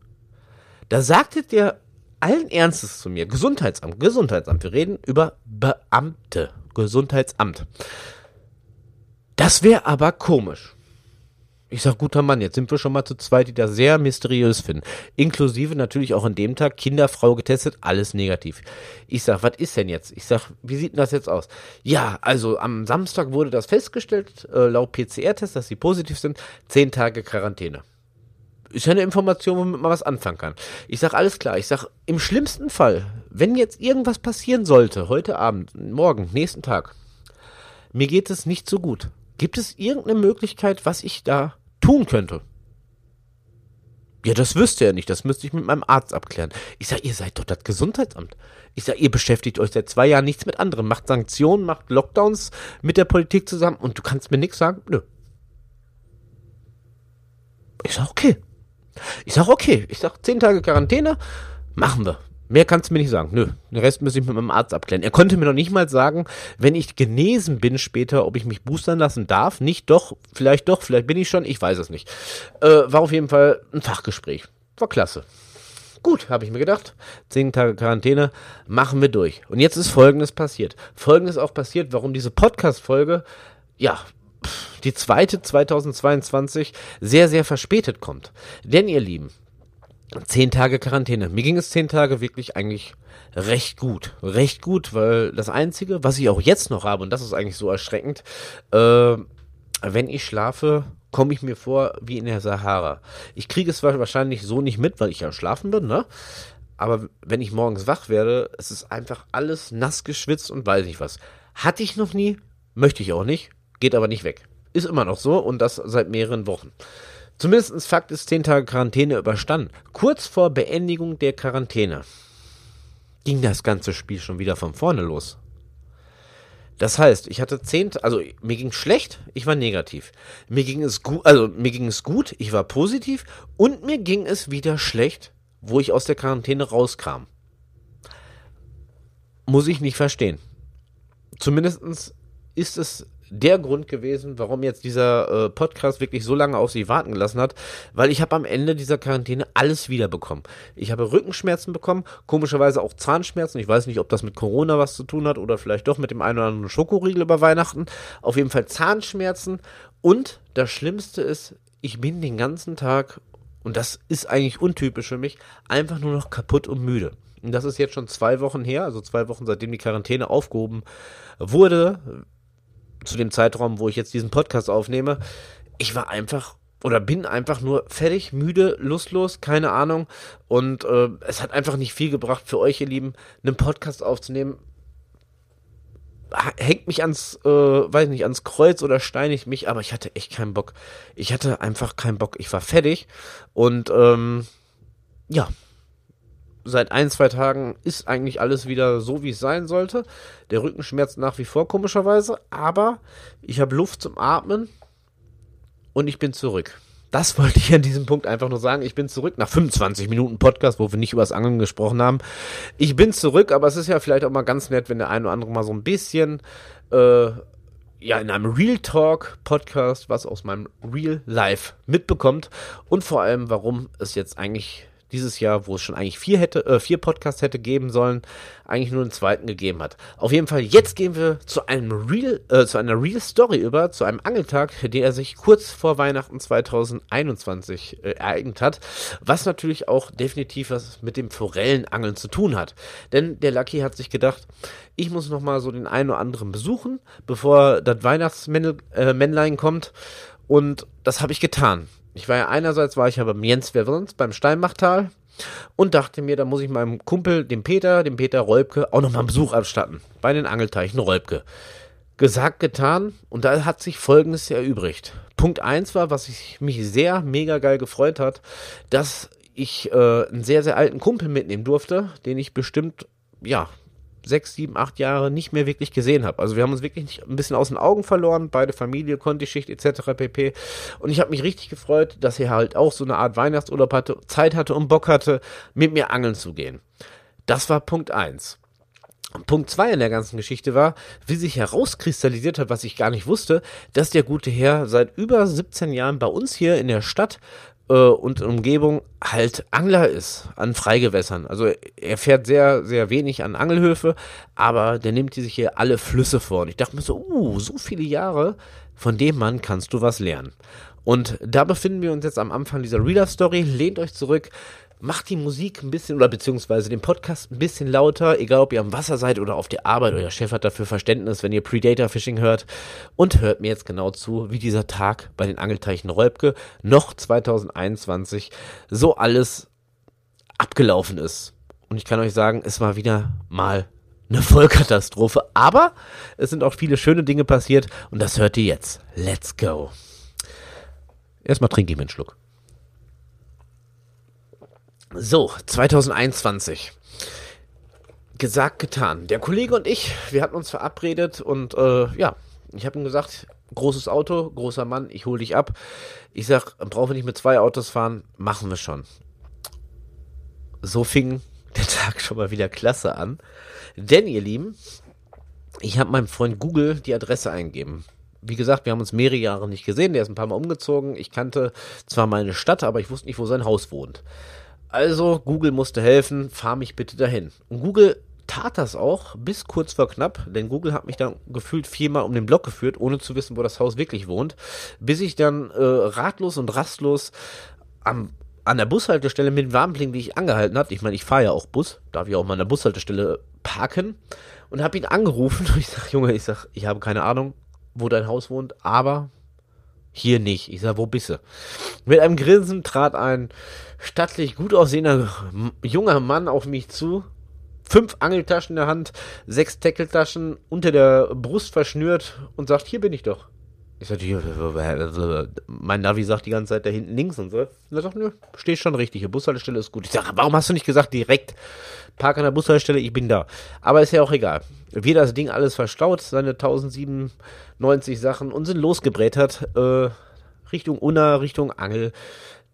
Da sagte der allen Ernstes zu mir, Gesundheitsamt, Gesundheitsamt, wir reden über Beamte, Gesundheitsamt. Das wäre aber komisch. Ich sag, guter Mann, jetzt sind wir schon mal zu zweit, die das sehr mysteriös finden. Inklusive natürlich auch an dem Tag Kinderfrau getestet, alles negativ. Ich sag, was ist denn jetzt? Ich sag, wie sieht denn das jetzt aus? Ja, also am Samstag wurde das festgestellt, äh, laut PCR-Test, dass sie positiv sind, zehn Tage Quarantäne ist ja eine Information, womit man was anfangen kann. Ich sag alles klar. Ich sag im schlimmsten Fall, wenn jetzt irgendwas passieren sollte, heute Abend, morgen, nächsten Tag, mir geht es nicht so gut. Gibt es irgendeine Möglichkeit, was ich da tun könnte? Ja, das wüsste er nicht. Das müsste ich mit meinem Arzt abklären. Ich sag, ihr seid doch das Gesundheitsamt. Ich sag, ihr beschäftigt euch seit zwei Jahren nichts mit anderem. Macht Sanktionen, macht Lockdowns mit der Politik zusammen und du kannst mir nichts sagen? Nö. Ich sag, okay. Ich sag, okay, ich sag, zehn Tage Quarantäne, machen wir. Mehr kannst du mir nicht sagen. Nö, den Rest muss ich mit meinem Arzt abklären. Er konnte mir noch nicht mal sagen, wenn ich genesen bin später, ob ich mich boostern lassen darf. Nicht doch, vielleicht doch, vielleicht bin ich schon, ich weiß es nicht. Äh, war auf jeden Fall ein Fachgespräch. War klasse. Gut, habe ich mir gedacht. Zehn Tage Quarantäne, machen wir durch. Und jetzt ist Folgendes passiert. Folgendes auch passiert, warum diese Podcast-Folge, ja, die zweite 2022 sehr, sehr verspätet kommt. Denn ihr Lieben, zehn Tage Quarantäne. Mir ging es zehn Tage wirklich eigentlich recht gut. Recht gut, weil das Einzige, was ich auch jetzt noch habe, und das ist eigentlich so erschreckend, äh, wenn ich schlafe, komme ich mir vor wie in der Sahara. Ich kriege es wahrscheinlich so nicht mit, weil ich ja schlafen bin, ne? Aber wenn ich morgens wach werde, es ist einfach alles nass geschwitzt und weiß nicht was. Hatte ich noch nie, möchte ich auch nicht, geht aber nicht weg. Ist immer noch so und das seit mehreren Wochen. Zumindest Fakt ist 10 Tage Quarantäne überstanden. Kurz vor Beendigung der Quarantäne ging das ganze Spiel schon wieder von vorne los. Das heißt, ich hatte zehn, also mir ging schlecht, ich war negativ. Mir ging es gut, also mir ging es gut, ich war positiv und mir ging es wieder schlecht, wo ich aus der Quarantäne rauskam. Muss ich nicht verstehen. Zumindest ist es der Grund gewesen, warum jetzt dieser äh, Podcast wirklich so lange auf sich warten gelassen hat, weil ich habe am Ende dieser Quarantäne alles wiederbekommen. Ich habe Rückenschmerzen bekommen, komischerweise auch Zahnschmerzen. Ich weiß nicht, ob das mit Corona was zu tun hat oder vielleicht doch mit dem einen oder anderen Schokoriegel über Weihnachten. Auf jeden Fall Zahnschmerzen und das Schlimmste ist, ich bin den ganzen Tag und das ist eigentlich untypisch für mich, einfach nur noch kaputt und müde. Und das ist jetzt schon zwei Wochen her, also zwei Wochen seitdem die Quarantäne aufgehoben wurde, zu dem Zeitraum, wo ich jetzt diesen Podcast aufnehme. Ich war einfach oder bin einfach nur fertig, müde, lustlos, keine Ahnung. Und äh, es hat einfach nicht viel gebracht für euch, ihr Lieben, einen Podcast aufzunehmen. Hängt mich ans, äh, weiß nicht, ans Kreuz oder steinigt mich, aber ich hatte echt keinen Bock. Ich hatte einfach keinen Bock. Ich war fertig und ähm, ja, seit ein, zwei Tagen ist eigentlich alles wieder so, wie es sein sollte. Der Rücken schmerzt nach wie vor komischerweise, aber ich habe Luft zum Atmen und ich bin zurück. Das wollte ich an diesem Punkt einfach nur sagen. Ich bin zurück nach 25 Minuten Podcast, wo wir nicht über das Angeln gesprochen haben. Ich bin zurück, aber es ist ja vielleicht auch mal ganz nett, wenn der eine oder andere mal so ein bisschen äh, ja in einem Real Talk Podcast was aus meinem Real Life mitbekommt und vor allem, warum es jetzt eigentlich dieses Jahr, wo es schon eigentlich vier hätte, äh, vier Podcasts hätte geben sollen, eigentlich nur einen zweiten gegeben hat. Auf jeden Fall, jetzt gehen wir zu einem Real, äh, zu einer Real Story über, zu einem Angeltag, der sich kurz vor Weihnachten 2021 äh, ereignet hat, was natürlich auch definitiv was mit dem Forellenangeln zu tun hat. Denn der Lucky hat sich gedacht, ich muss noch mal so den einen oder anderen besuchen, bevor das Weihnachtsmännlein äh, kommt. Und das habe ich getan. Ich war ja einerseits war ich ja beim Jens Weverns beim Steinbachtal und dachte mir, da muss ich meinem Kumpel, dem Peter, dem Peter Rolbke, auch nochmal einen Besuch abstatten. Bei den Angelteichen Rolbke. Gesagt, getan und da hat sich folgendes erübrigt. Punkt eins war, was ich mich sehr mega geil gefreut hat, dass ich äh, einen sehr, sehr alten Kumpel mitnehmen durfte, den ich bestimmt, ja, sechs, sieben, acht Jahre nicht mehr wirklich gesehen habe. Also wir haben uns wirklich ein bisschen aus den Augen verloren, beide Familie, Kontischicht etc. pp. Und ich habe mich richtig gefreut, dass er halt auch so eine Art Weihnachtsurlaub hatte, Zeit hatte und Bock hatte, mit mir angeln zu gehen. Das war Punkt eins. Punkt zwei in der ganzen Geschichte war, wie sich herauskristallisiert hat, was ich gar nicht wusste, dass der gute Herr seit über 17 Jahren bei uns hier in der Stadt und Umgebung halt Angler ist an Freigewässern. Also er fährt sehr, sehr wenig an Angelhöfe, aber der nimmt sich hier alle Flüsse vor. Und ich dachte mir so, uh, so viele Jahre, von dem Mann kannst du was lernen. Und da befinden wir uns jetzt am Anfang dieser Reader-Story. Lehnt euch zurück, macht die Musik ein bisschen oder beziehungsweise den Podcast ein bisschen lauter, egal ob ihr am Wasser seid oder auf der Arbeit. Euer Chef hat dafür Verständnis, wenn ihr Predator Fishing hört. Und hört mir jetzt genau zu, wie dieser Tag bei den Angelteichen Räubke noch 2021 so alles abgelaufen ist. Und ich kann euch sagen, es war wieder mal eine Vollkatastrophe. Aber es sind auch viele schöne Dinge passiert und das hört ihr jetzt. Let's go. Erstmal trinke ich mir einen Schluck. So, 2021. Gesagt, getan. Der Kollege und ich, wir hatten uns verabredet und äh, ja, ich habe ihm gesagt, großes Auto, großer Mann, ich hole dich ab. Ich sag, brauchen wir nicht mit zwei Autos fahren, machen wir schon. So fing der Tag schon mal wieder klasse an. Denn, ihr Lieben, ich habe meinem Freund Google die Adresse eingegeben. Wie gesagt, wir haben uns mehrere Jahre nicht gesehen. Der ist ein paar Mal umgezogen. Ich kannte zwar meine Stadt, aber ich wusste nicht, wo sein Haus wohnt. Also, Google musste helfen, fahr mich bitte dahin. Und Google tat das auch bis kurz vor knapp, denn Google hat mich dann gefühlt viermal um den Block geführt, ohne zu wissen, wo das Haus wirklich wohnt, bis ich dann äh, ratlos und rastlos am, an der Bushaltestelle mit dem Warnblinken, die ich angehalten habe, ich meine, ich fahre ja auch Bus, darf ich auch mal an der Bushaltestelle parken und habe ihn angerufen und ich sage, Junge, ich sag, ich habe keine Ahnung, wo dein Haus wohnt, aber hier nicht. Ich sag, wo bist du? Mit einem Grinsen trat ein stattlich gut aussehender junger Mann auf mich zu. Fünf Angeltaschen in der Hand, sechs Tackeltaschen unter der Brust verschnürt und sagt, hier bin ich doch. Ich sagte, hier, mein Navi sagt die ganze Zeit da hinten links und so. Und er sagt, nö, stehst schon richtig, die Bushaltestelle ist gut. Ich sage, warum hast du nicht gesagt, direkt park an der Bushaltestelle, ich bin da. Aber ist ja auch egal. Wie das Ding alles verstaut, seine 1097 Sachen und sind losgebrät hat, äh, Richtung Unna, Richtung Angel,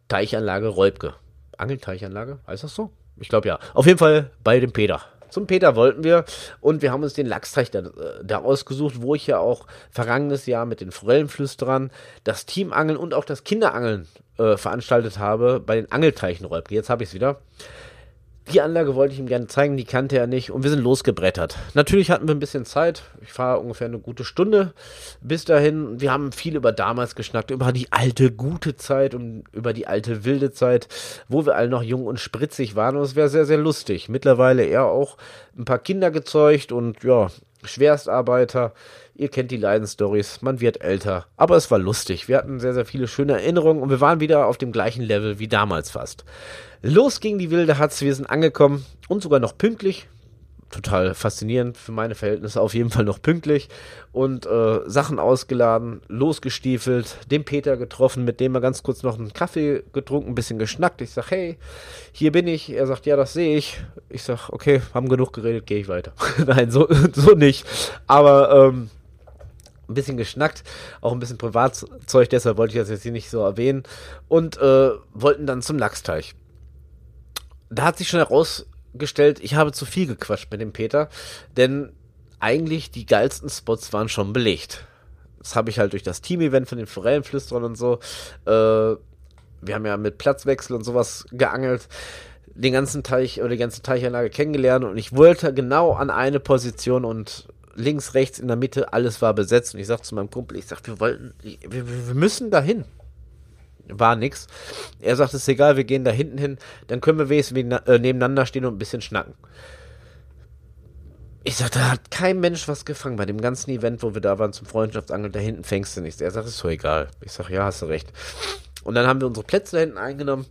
Teichanlage Räubke. Angelteichanlage, heißt das so? Ich glaube ja. Auf jeden Fall bei dem Peter. Zum Peter wollten wir und wir haben uns den Lachsteich da, äh, da ausgesucht, wo ich ja auch vergangenes Jahr mit den Forellenflüsterern das Teamangeln und auch das Kinderangeln äh, veranstaltet habe bei den Angelteichen. Jetzt habe ich es wieder. Die Anlage wollte ich ihm gerne zeigen, die kannte er nicht und wir sind losgebrettert. Natürlich hatten wir ein bisschen Zeit. Ich fahre ungefähr eine gute Stunde bis dahin. Wir haben viel über damals geschnackt, über die alte gute Zeit und über die alte wilde Zeit, wo wir alle noch jung und spritzig waren und es wäre sehr, sehr lustig. Mittlerweile er auch ein paar Kinder gezeugt und ja, Schwerstarbeiter. Ihr kennt die Leidenstories, man wird älter. Aber es war lustig. Wir hatten sehr, sehr viele schöne Erinnerungen und wir waren wieder auf dem gleichen Level wie damals fast. Los ging die wilde Hatz, wir sind angekommen und sogar noch pünktlich. Total faszinierend für meine Verhältnisse, auf jeden Fall noch pünktlich. Und äh, Sachen ausgeladen, losgestiefelt, den Peter getroffen, mit dem wir ganz kurz noch einen Kaffee getrunken, ein bisschen geschnackt. Ich sag, hey, hier bin ich. Er sagt, ja, das sehe ich. Ich sag, okay, haben genug geredet, gehe ich weiter. Nein, so, so nicht. Aber ähm, ein bisschen geschnackt, auch ein bisschen Privatzeug, deshalb wollte ich das jetzt hier nicht so erwähnen. Und äh, wollten dann zum Lachsteich. Da hat sich schon herausgestellt, ich habe zu viel gequatscht mit dem Peter, denn eigentlich die geilsten Spots waren schon belegt. Das habe ich halt durch das Team-Event von den Forellenflüsterern und so. Äh, wir haben ja mit Platzwechsel und sowas geangelt den ganzen Teich oder die ganze Teichanlage kennengelernt und ich wollte genau an eine Position und links, rechts, in der Mitte, alles war besetzt. Und ich sagte zu meinem Kumpel, ich sagte, wir wollten, wir, wir müssen dahin. War nix. Er sagt, es ist egal, wir gehen da hinten hin, dann können wir wenigstens äh, nebeneinander stehen und ein bisschen schnacken. Ich sagte, da hat kein Mensch was gefangen bei dem ganzen Event, wo wir da waren zum Freundschaftsangeln, da hinten fängst du nichts. Er sagt, ist so egal. Ich sag, ja, hast du recht. Und dann haben wir unsere Plätze da hinten eingenommen,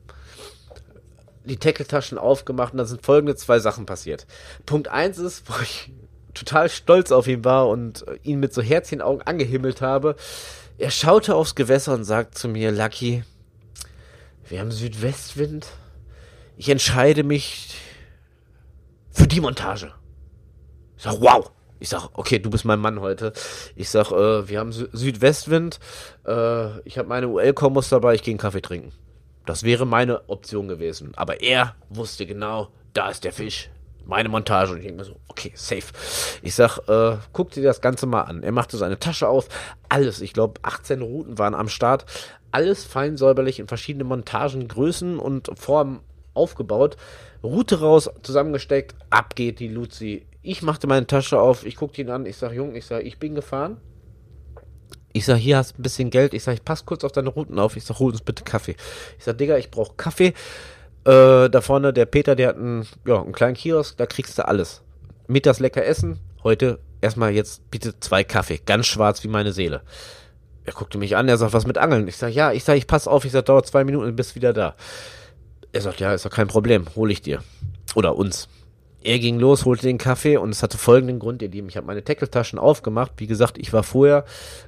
die Tackeltaschen aufgemacht und dann sind folgende zwei Sachen passiert. Punkt eins ist, wo ich total stolz auf ihn war und ihn mit so Herzchenaugen angehimmelt habe. Er schaute aufs Gewässer und sagt zu mir, Lucky, wir haben Südwestwind. Ich entscheide mich für die Montage. Ich sag, wow. Ich sag, okay, du bist mein Mann heute. Ich sag, äh, wir haben Sü Südwestwind. Äh, ich habe meine UL-Kombos dabei, ich gehe einen Kaffee trinken. Das wäre meine Option gewesen. Aber er wusste genau, da ist der Fisch meine Montage. Und ich denke mir so, okay, safe. Ich sag, äh, guck dir das Ganze mal an. Er machte seine Tasche auf. Alles, ich glaube, 18 Routen waren am Start. Alles fein säuberlich in verschiedene Montagen, Größen und Formen aufgebaut. Route raus, zusammengesteckt, ab geht die Luzi. Ich machte meine Tasche auf, ich guckte ihn an, ich sag, Jung, ich sag, ich bin gefahren. Ich sag, hier hast ein bisschen Geld. Ich sag, ich pass kurz auf deine Routen auf. Ich sag, hol uns bitte Kaffee. Ich sag, Digga, ich brauch Kaffee. Äh, da vorne, der Peter, der hat einen, ja, einen kleinen Kiosk, da kriegst du alles. Mittags lecker essen, heute erstmal jetzt bitte zwei Kaffee, ganz schwarz wie meine Seele. Er guckte mich an, er sagt, was mit Angeln? Ich sag, ja, ich sag, ich pass auf, ich sag, dauert zwei Minuten bist wieder da. Er sagt, ja, ist doch kein Problem, hol ich dir. Oder uns. Er ging los, holte den Kaffee und es hatte folgenden Grund, ihr Lieben. Ich habe meine Tackeltaschen aufgemacht. Wie gesagt, ich war vorher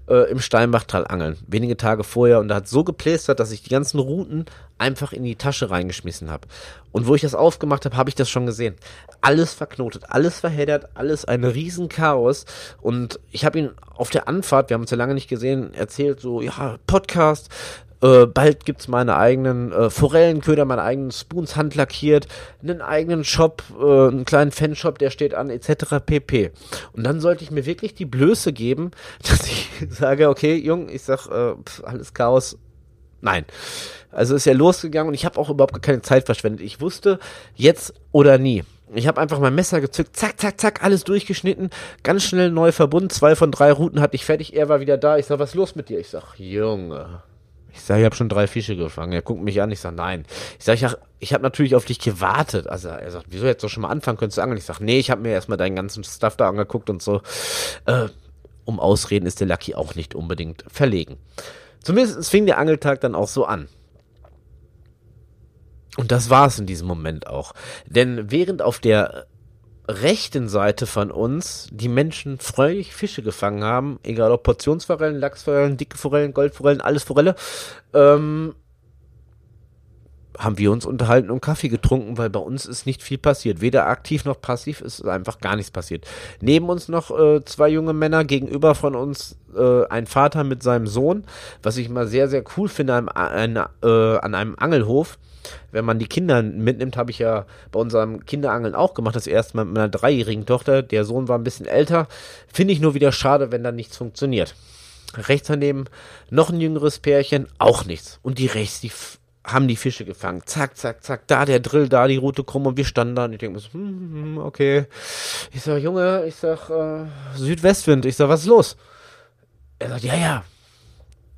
äh, im Steinbachtal angeln. Wenige Tage vorher und da hat so geplästert, dass ich die ganzen Routen einfach in die Tasche reingeschmissen habe. Und wo ich das aufgemacht habe, habe ich das schon gesehen. Alles verknotet, alles verheddert, alles ein Riesenchaos. Und ich habe ihn auf der Anfahrt, wir haben uns ja lange nicht gesehen, erzählt so, ja, Podcast, äh, bald gibt's meine eigenen äh, Forellenköder, meine eigenen Spoons handlackiert, einen eigenen Shop, äh, einen kleinen Fanshop, der steht an, etc. pp. Und dann sollte ich mir wirklich die Blöße geben, dass ich sage, okay, Jung, ich sag, äh, pf, alles Chaos. Nein. Also ist ja losgegangen und ich habe auch überhaupt keine Zeit verschwendet. Ich wusste, jetzt oder nie. Ich habe einfach mein Messer gezückt, zack, zack, zack, alles durchgeschnitten, ganz schnell neu verbunden. Zwei von drei Routen hatte ich fertig, er war wieder da. Ich sag, was ist los mit dir? Ich sag, Junge, ich sage, ich habe schon drei Fische gefangen. Er guckt mich an, ich sage, nein. Ich sage, ich, ich habe natürlich auf dich gewartet. Also er sagt, wieso jetzt doch schon mal anfangen, könntest du angeln? Ich sage, nee, ich habe mir erstmal deinen ganzen Stuff da angeguckt und so. Äh, um Ausreden ist der Lucky auch nicht unbedingt verlegen. Zumindest fing der Angeltag dann auch so an. Und das war es in diesem Moment auch. Denn während auf der rechten Seite von uns die Menschen freudig Fische gefangen haben, egal ob Portionsforellen, Lachsforellen, dicke Forellen, Goldforellen, alles Forelle, ähm, haben wir uns unterhalten und Kaffee getrunken, weil bei uns ist nicht viel passiert. Weder aktiv noch passiv ist einfach gar nichts passiert. Neben uns noch äh, zwei junge Männer, gegenüber von uns äh, ein Vater mit seinem Sohn, was ich mal sehr, sehr cool finde an, an, äh, an einem Angelhof wenn man die Kinder mitnimmt, habe ich ja bei unserem Kinderangeln auch gemacht, das erste Mal mit meiner dreijährigen Tochter. Der Sohn war ein bisschen älter. Finde ich nur wieder schade, wenn da nichts funktioniert. Rechts daneben noch ein jüngeres Pärchen, auch nichts. Und die rechts, die haben die Fische gefangen. Zack, zack, zack, da der Drill, da die Route krumm und wir standen da und ich denke mir so, hm, hm, okay. Ich sag, Junge, ich sag, äh, Südwestwind. Ich sag, was ist los? Er sagt, ja, ja.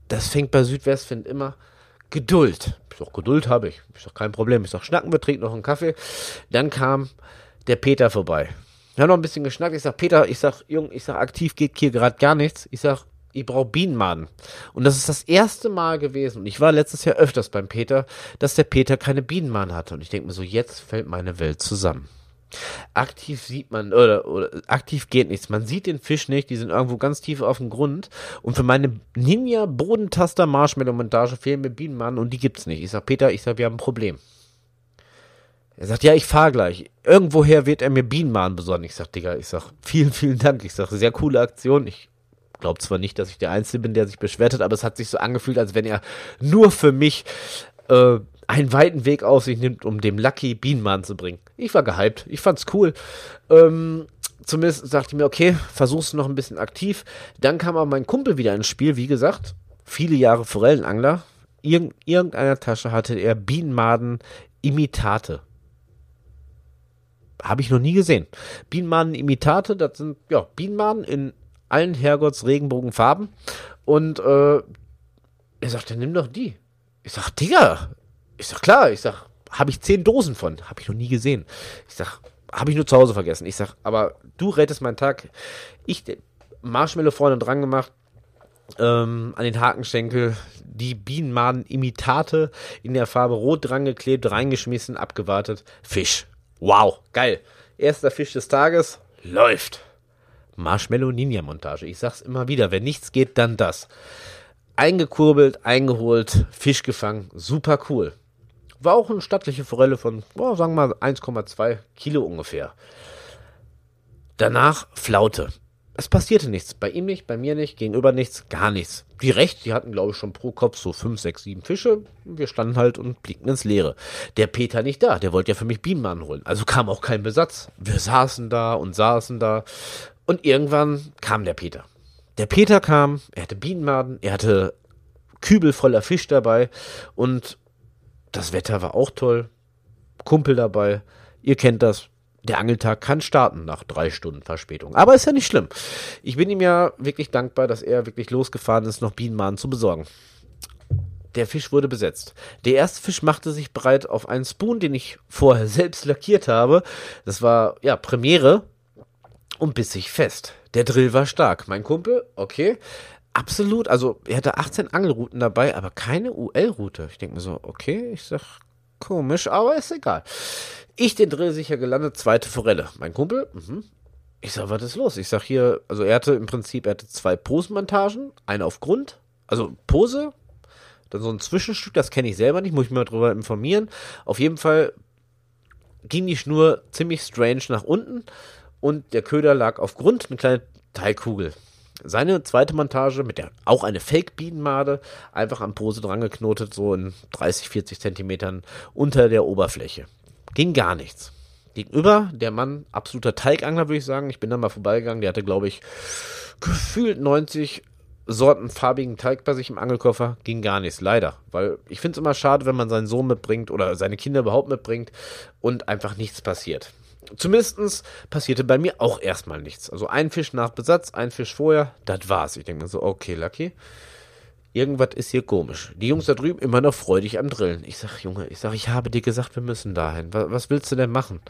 Das fängt bei Südwestwind immer Geduld. Ich sag, Geduld habe ich. Ich sag, kein Problem. Ich sag, schnacken wir, trinken noch einen Kaffee. Dann kam der Peter vorbei. Wir haben noch ein bisschen geschnackt. Ich sag, Peter, ich sag, Jung, ich sag, aktiv geht hier gerade gar nichts. Ich sag, ich brauche Bienenmaden. Und das ist das erste Mal gewesen, und ich war letztes Jahr öfters beim Peter, dass der Peter keine Bienenmaden hatte. Und ich denke mir so, jetzt fällt meine Welt zusammen. Aktiv sieht man, oder, oder aktiv geht nichts. Man sieht den Fisch nicht, die sind irgendwo ganz tief auf dem Grund. Und für meine Ninja Bodentaster Marshmallow Montage fehlen mir Bienenmaden und die gibt's nicht. Ich sag, Peter, ich sag, wir haben ein Problem. Er sagt, ja, ich fahr gleich. Irgendwoher wird er mir Bienenmaden besorgen. Ich sag, Digga, ich sag, vielen, vielen Dank. Ich sag, sehr coole Aktion. Ich glaube zwar nicht, dass ich der Einzige bin, der sich beschwert hat, aber es hat sich so angefühlt, als wenn er nur für mich äh, einen weiten Weg auf sich nimmt, um dem Lucky Bienenmann zu bringen. Ich war gehypt, ich fand's cool. Ähm, zumindest sagte ich mir, okay, versuch's noch ein bisschen aktiv. Dann kam aber mein Kumpel wieder ins Spiel, wie gesagt, viele Jahre Forellenangler. Irgend, irgendeiner Tasche hatte er Bienenmaden-Imitate. Habe ich noch nie gesehen. Bienenmaden-Imitate, das sind ja Bienenmaden in allen Herrgotts Regenbogenfarben. Und äh, er sagte, nimm doch die. Ich sag, Digga. Ich sag, klar. Ich sag, habe ich zehn Dosen von. Habe ich noch nie gesehen. Ich sag, habe ich nur zu Hause vergessen. Ich sag, aber du rettest meinen Tag. Ich Marshmallow vorne dran gemacht. Ähm, an den Hakenschenkel die Bienenmaden-Imitate in der Farbe rot dran geklebt, reingeschmissen, abgewartet. Fisch. Wow, geil. Erster Fisch des Tages. Läuft. Marshmallow Ninja Montage. Ich sag's immer wieder, wenn nichts geht, dann das. Eingekurbelt, eingeholt, Fisch gefangen, super cool. War auch eine stattliche Forelle von, oh, sagen wir mal, 1,2 Kilo ungefähr. Danach Flaute. Es passierte nichts. Bei ihm nicht, bei mir nicht, gegenüber nichts, gar nichts. Wie recht, die hatten, glaube ich, schon pro Kopf so 5, 6, 7 Fische. Wir standen halt und blickten ins Leere. Der Peter nicht da, der wollte ja für mich Bienenmann holen. Also kam auch kein Besatz. Wir saßen da und saßen da. Und irgendwann kam der Peter. Der Peter kam, er hatte Bienenmaden, er hatte Kübel voller Fisch dabei und das Wetter war auch toll. Kumpel dabei. Ihr kennt das. Der Angeltag kann starten nach drei Stunden Verspätung. Aber ist ja nicht schlimm. Ich bin ihm ja wirklich dankbar, dass er wirklich losgefahren ist, noch Bienenmaden zu besorgen. Der Fisch wurde besetzt. Der erste Fisch machte sich bereit auf einen Spoon, den ich vorher selbst lackiert habe. Das war ja Premiere und biss sich fest. Der Drill war stark. Mein Kumpel, okay, absolut, also er hatte 18 Angelrouten dabei, aber keine UL-Route. Ich denke mir so, okay, ich sag, komisch, aber ist egal. Ich den Drill sicher gelandet, zweite Forelle. Mein Kumpel, mhm. Ich sag, was ist los? Ich sag hier, also er hatte im Prinzip, er hatte zwei Posenmontagen, eine auf Grund, also Pose, dann so ein Zwischenstück, das kenne ich selber nicht, muss ich mal drüber informieren. Auf jeden Fall ging die Schnur ziemlich strange nach unten und der Köder lag auf Grund, eine kleine Teilkugel. Seine zweite Montage mit der auch eine Fake-Bienenmade einfach am Pose dran geknotet, so in 30, 40 Zentimetern unter der Oberfläche. Ging gar nichts. Gegenüber der Mann, absoluter Teigangler, würde ich sagen. Ich bin da mal vorbeigegangen. Der hatte, glaube ich, gefühlt 90 Sorten farbigen Teig bei sich im Angelkoffer. Ging gar nichts, leider. Weil ich finde es immer schade, wenn man seinen Sohn mitbringt oder seine Kinder überhaupt mitbringt und einfach nichts passiert. Zumindest passierte bei mir auch erstmal nichts. Also ein Fisch nach Besatz, ein Fisch vorher, das war's. Ich denke mir so, okay, Lucky, irgendwas ist hier komisch. Die Jungs da drüben immer noch freudig am Drillen. Ich sag, Junge, ich sag, ich habe dir gesagt, wir müssen dahin. Was, was willst du denn machen?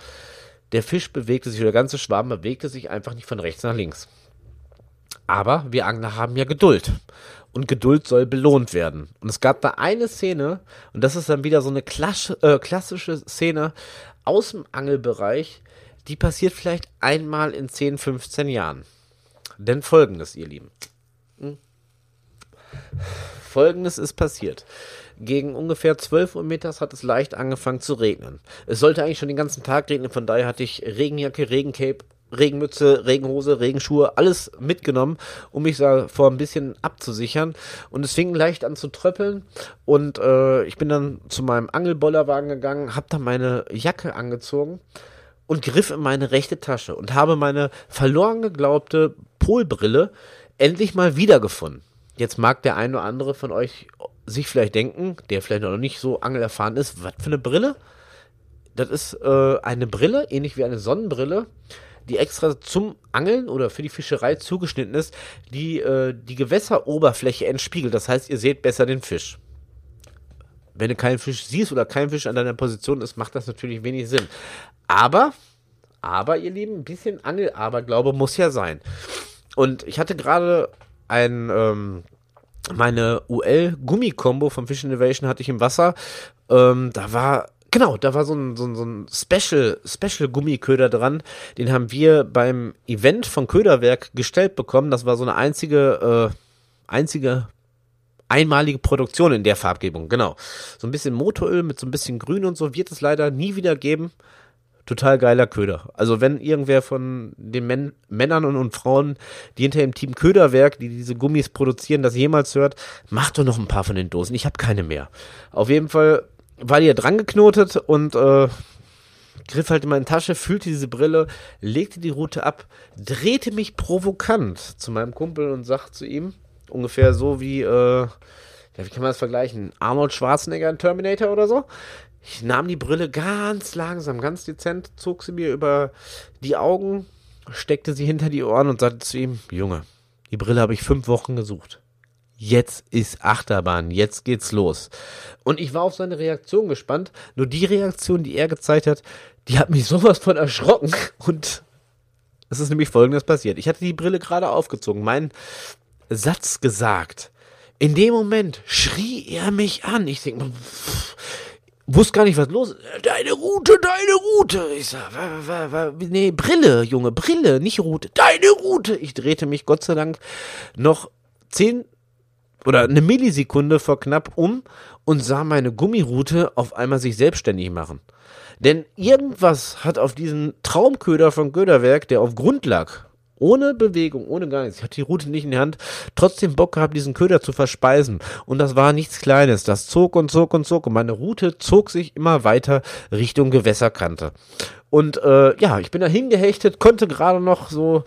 Der Fisch bewegte sich, der ganze Schwarm bewegte sich einfach nicht von rechts nach links. Aber wir Angler haben ja Geduld. Und Geduld soll belohnt werden. Und es gab da eine Szene, und das ist dann wieder so eine äh, klassische Szene aus dem Angelbereich, die passiert vielleicht einmal in 10, 15 Jahren. Denn folgendes, ihr Lieben. Hm? Folgendes ist passiert. Gegen ungefähr 12 Uhr mittags hat es leicht angefangen zu regnen. Es sollte eigentlich schon den ganzen Tag regnen, von daher hatte ich Regenjacke, Regencape, Regenmütze, Regenhose, Regenschuhe, alles mitgenommen, um mich da vor ein bisschen abzusichern. Und es fing leicht an zu tröppeln. Und äh, ich bin dann zu meinem Angelbollerwagen gegangen, habe da meine Jacke angezogen und griff in meine rechte Tasche und habe meine verloren geglaubte Polbrille endlich mal wiedergefunden. Jetzt mag der eine oder andere von euch sich vielleicht denken, der vielleicht noch nicht so angelerfahren ist, was für eine Brille? Das ist äh, eine Brille, ähnlich wie eine Sonnenbrille, die extra zum Angeln oder für die Fischerei zugeschnitten ist, die äh, die Gewässeroberfläche entspiegelt. Das heißt, ihr seht besser den Fisch. Wenn du keinen Fisch siehst oder kein Fisch an deiner Position ist, macht das natürlich wenig Sinn. Aber, aber ihr Lieben, ein bisschen Angelaberglaube muss ja sein. Und ich hatte gerade ein ähm, meine UL-Gummi-Kombo vom Fish Innovation hatte ich im Wasser. Ähm, da war Genau, da war so ein, so ein, so ein Special, Special Gummiköder dran. Den haben wir beim Event von Köderwerk gestellt bekommen. Das war so eine einzige, äh, einzige einmalige Produktion in der Farbgebung. Genau. So ein bisschen Motoröl mit so ein bisschen Grün und so wird es leider nie wieder geben total geiler Köder. Also wenn irgendwer von den Män Männern und, und, Frauen, die hinter dem Team Köderwerk, die diese Gummis produzieren, das jemals hört, macht doch noch ein paar von den Dosen. Ich habe keine mehr. Auf jeden Fall war die ja dran geknotet und äh, griff halt in meine Tasche, fühlte diese Brille, legte die Route ab, drehte mich provokant zu meinem Kumpel und sagte zu ihm, ungefähr so wie, äh, ja, wie kann man das vergleichen? Arnold Schwarzenegger in Terminator oder so? Ich nahm die Brille ganz langsam, ganz dezent, zog sie mir über die Augen, steckte sie hinter die Ohren und sagte zu ihm, Junge, die Brille habe ich fünf Wochen gesucht. Jetzt ist Achterbahn, jetzt geht's los. Und ich war auf seine Reaktion gespannt. Nur die Reaktion, die er gezeigt hat, die hat mich sowas von erschrocken. Und es ist nämlich folgendes passiert. Ich hatte die Brille gerade aufgezogen, meinen Satz gesagt. In dem Moment schrie er mich an. Ich denke, wusste gar nicht, was los ist. Deine Route, deine Route. Ich sag, nee, Brille, Junge, Brille, nicht Route. Deine Route. Ich drehte mich Gott sei Dank noch zehn oder eine Millisekunde vor knapp um und sah meine Gummiroute auf einmal sich selbstständig machen. Denn irgendwas hat auf diesen Traumköder von Göderwerk, der auf Grund lag, ohne Bewegung, ohne gar nichts. Ich hatte die Route nicht in der Hand. Trotzdem Bock gehabt, diesen Köder zu verspeisen. Und das war nichts Kleines. Das zog und zog und zog. Und meine Route zog sich immer weiter Richtung Gewässerkante. Und äh, ja, ich bin da hingehechtet, konnte gerade noch so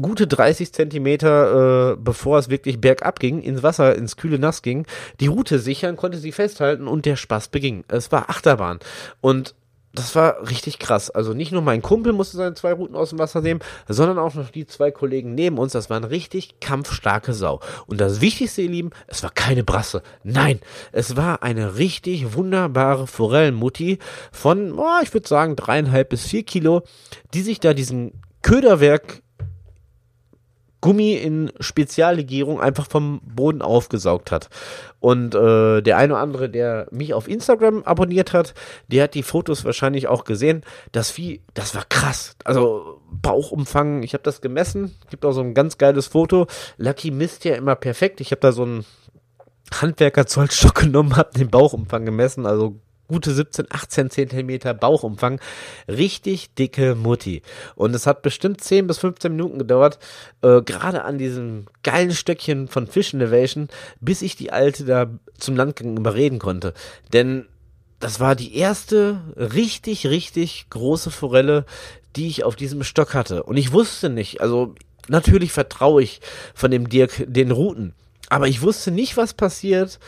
gute 30 Zentimeter, äh, bevor es wirklich bergab ging, ins Wasser, ins kühle Nass ging, die Route sichern, konnte sie festhalten und der Spaß beging. Es war Achterbahn. Und das war richtig krass. Also nicht nur mein Kumpel musste seine zwei Routen aus dem Wasser nehmen, sondern auch noch die zwei Kollegen neben uns. Das waren richtig kampfstarke Sau. Und das Wichtigste, ihr Lieben, es war keine Brasse. Nein, es war eine richtig wunderbare Forellenmutti von, oh, ich würde sagen, dreieinhalb bis vier Kilo, die sich da diesen Köderwerk Gummi in Speziallegierung einfach vom Boden aufgesaugt hat. Und äh, der eine oder andere, der mich auf Instagram abonniert hat, der hat die Fotos wahrscheinlich auch gesehen. Das Vieh, das war krass. Also Bauchumfang, ich habe das gemessen. Gibt auch so ein ganz geiles Foto. Lucky misst ja immer perfekt. Ich habe da so einen Handwerker-Zollstock genommen, habe den Bauchumfang gemessen. Also gute 17, 18 Zentimeter Bauchumfang. Richtig dicke Mutti. Und es hat bestimmt 10 bis 15 Minuten gedauert, äh, gerade an diesem geilen Stöckchen von Fish Innovation, bis ich die Alte da zum Landgang überreden konnte. Denn das war die erste richtig, richtig große Forelle, die ich auf diesem Stock hatte. Und ich wusste nicht, also natürlich vertraue ich von dem Dirk den Routen. Aber ich wusste nicht, was passiert,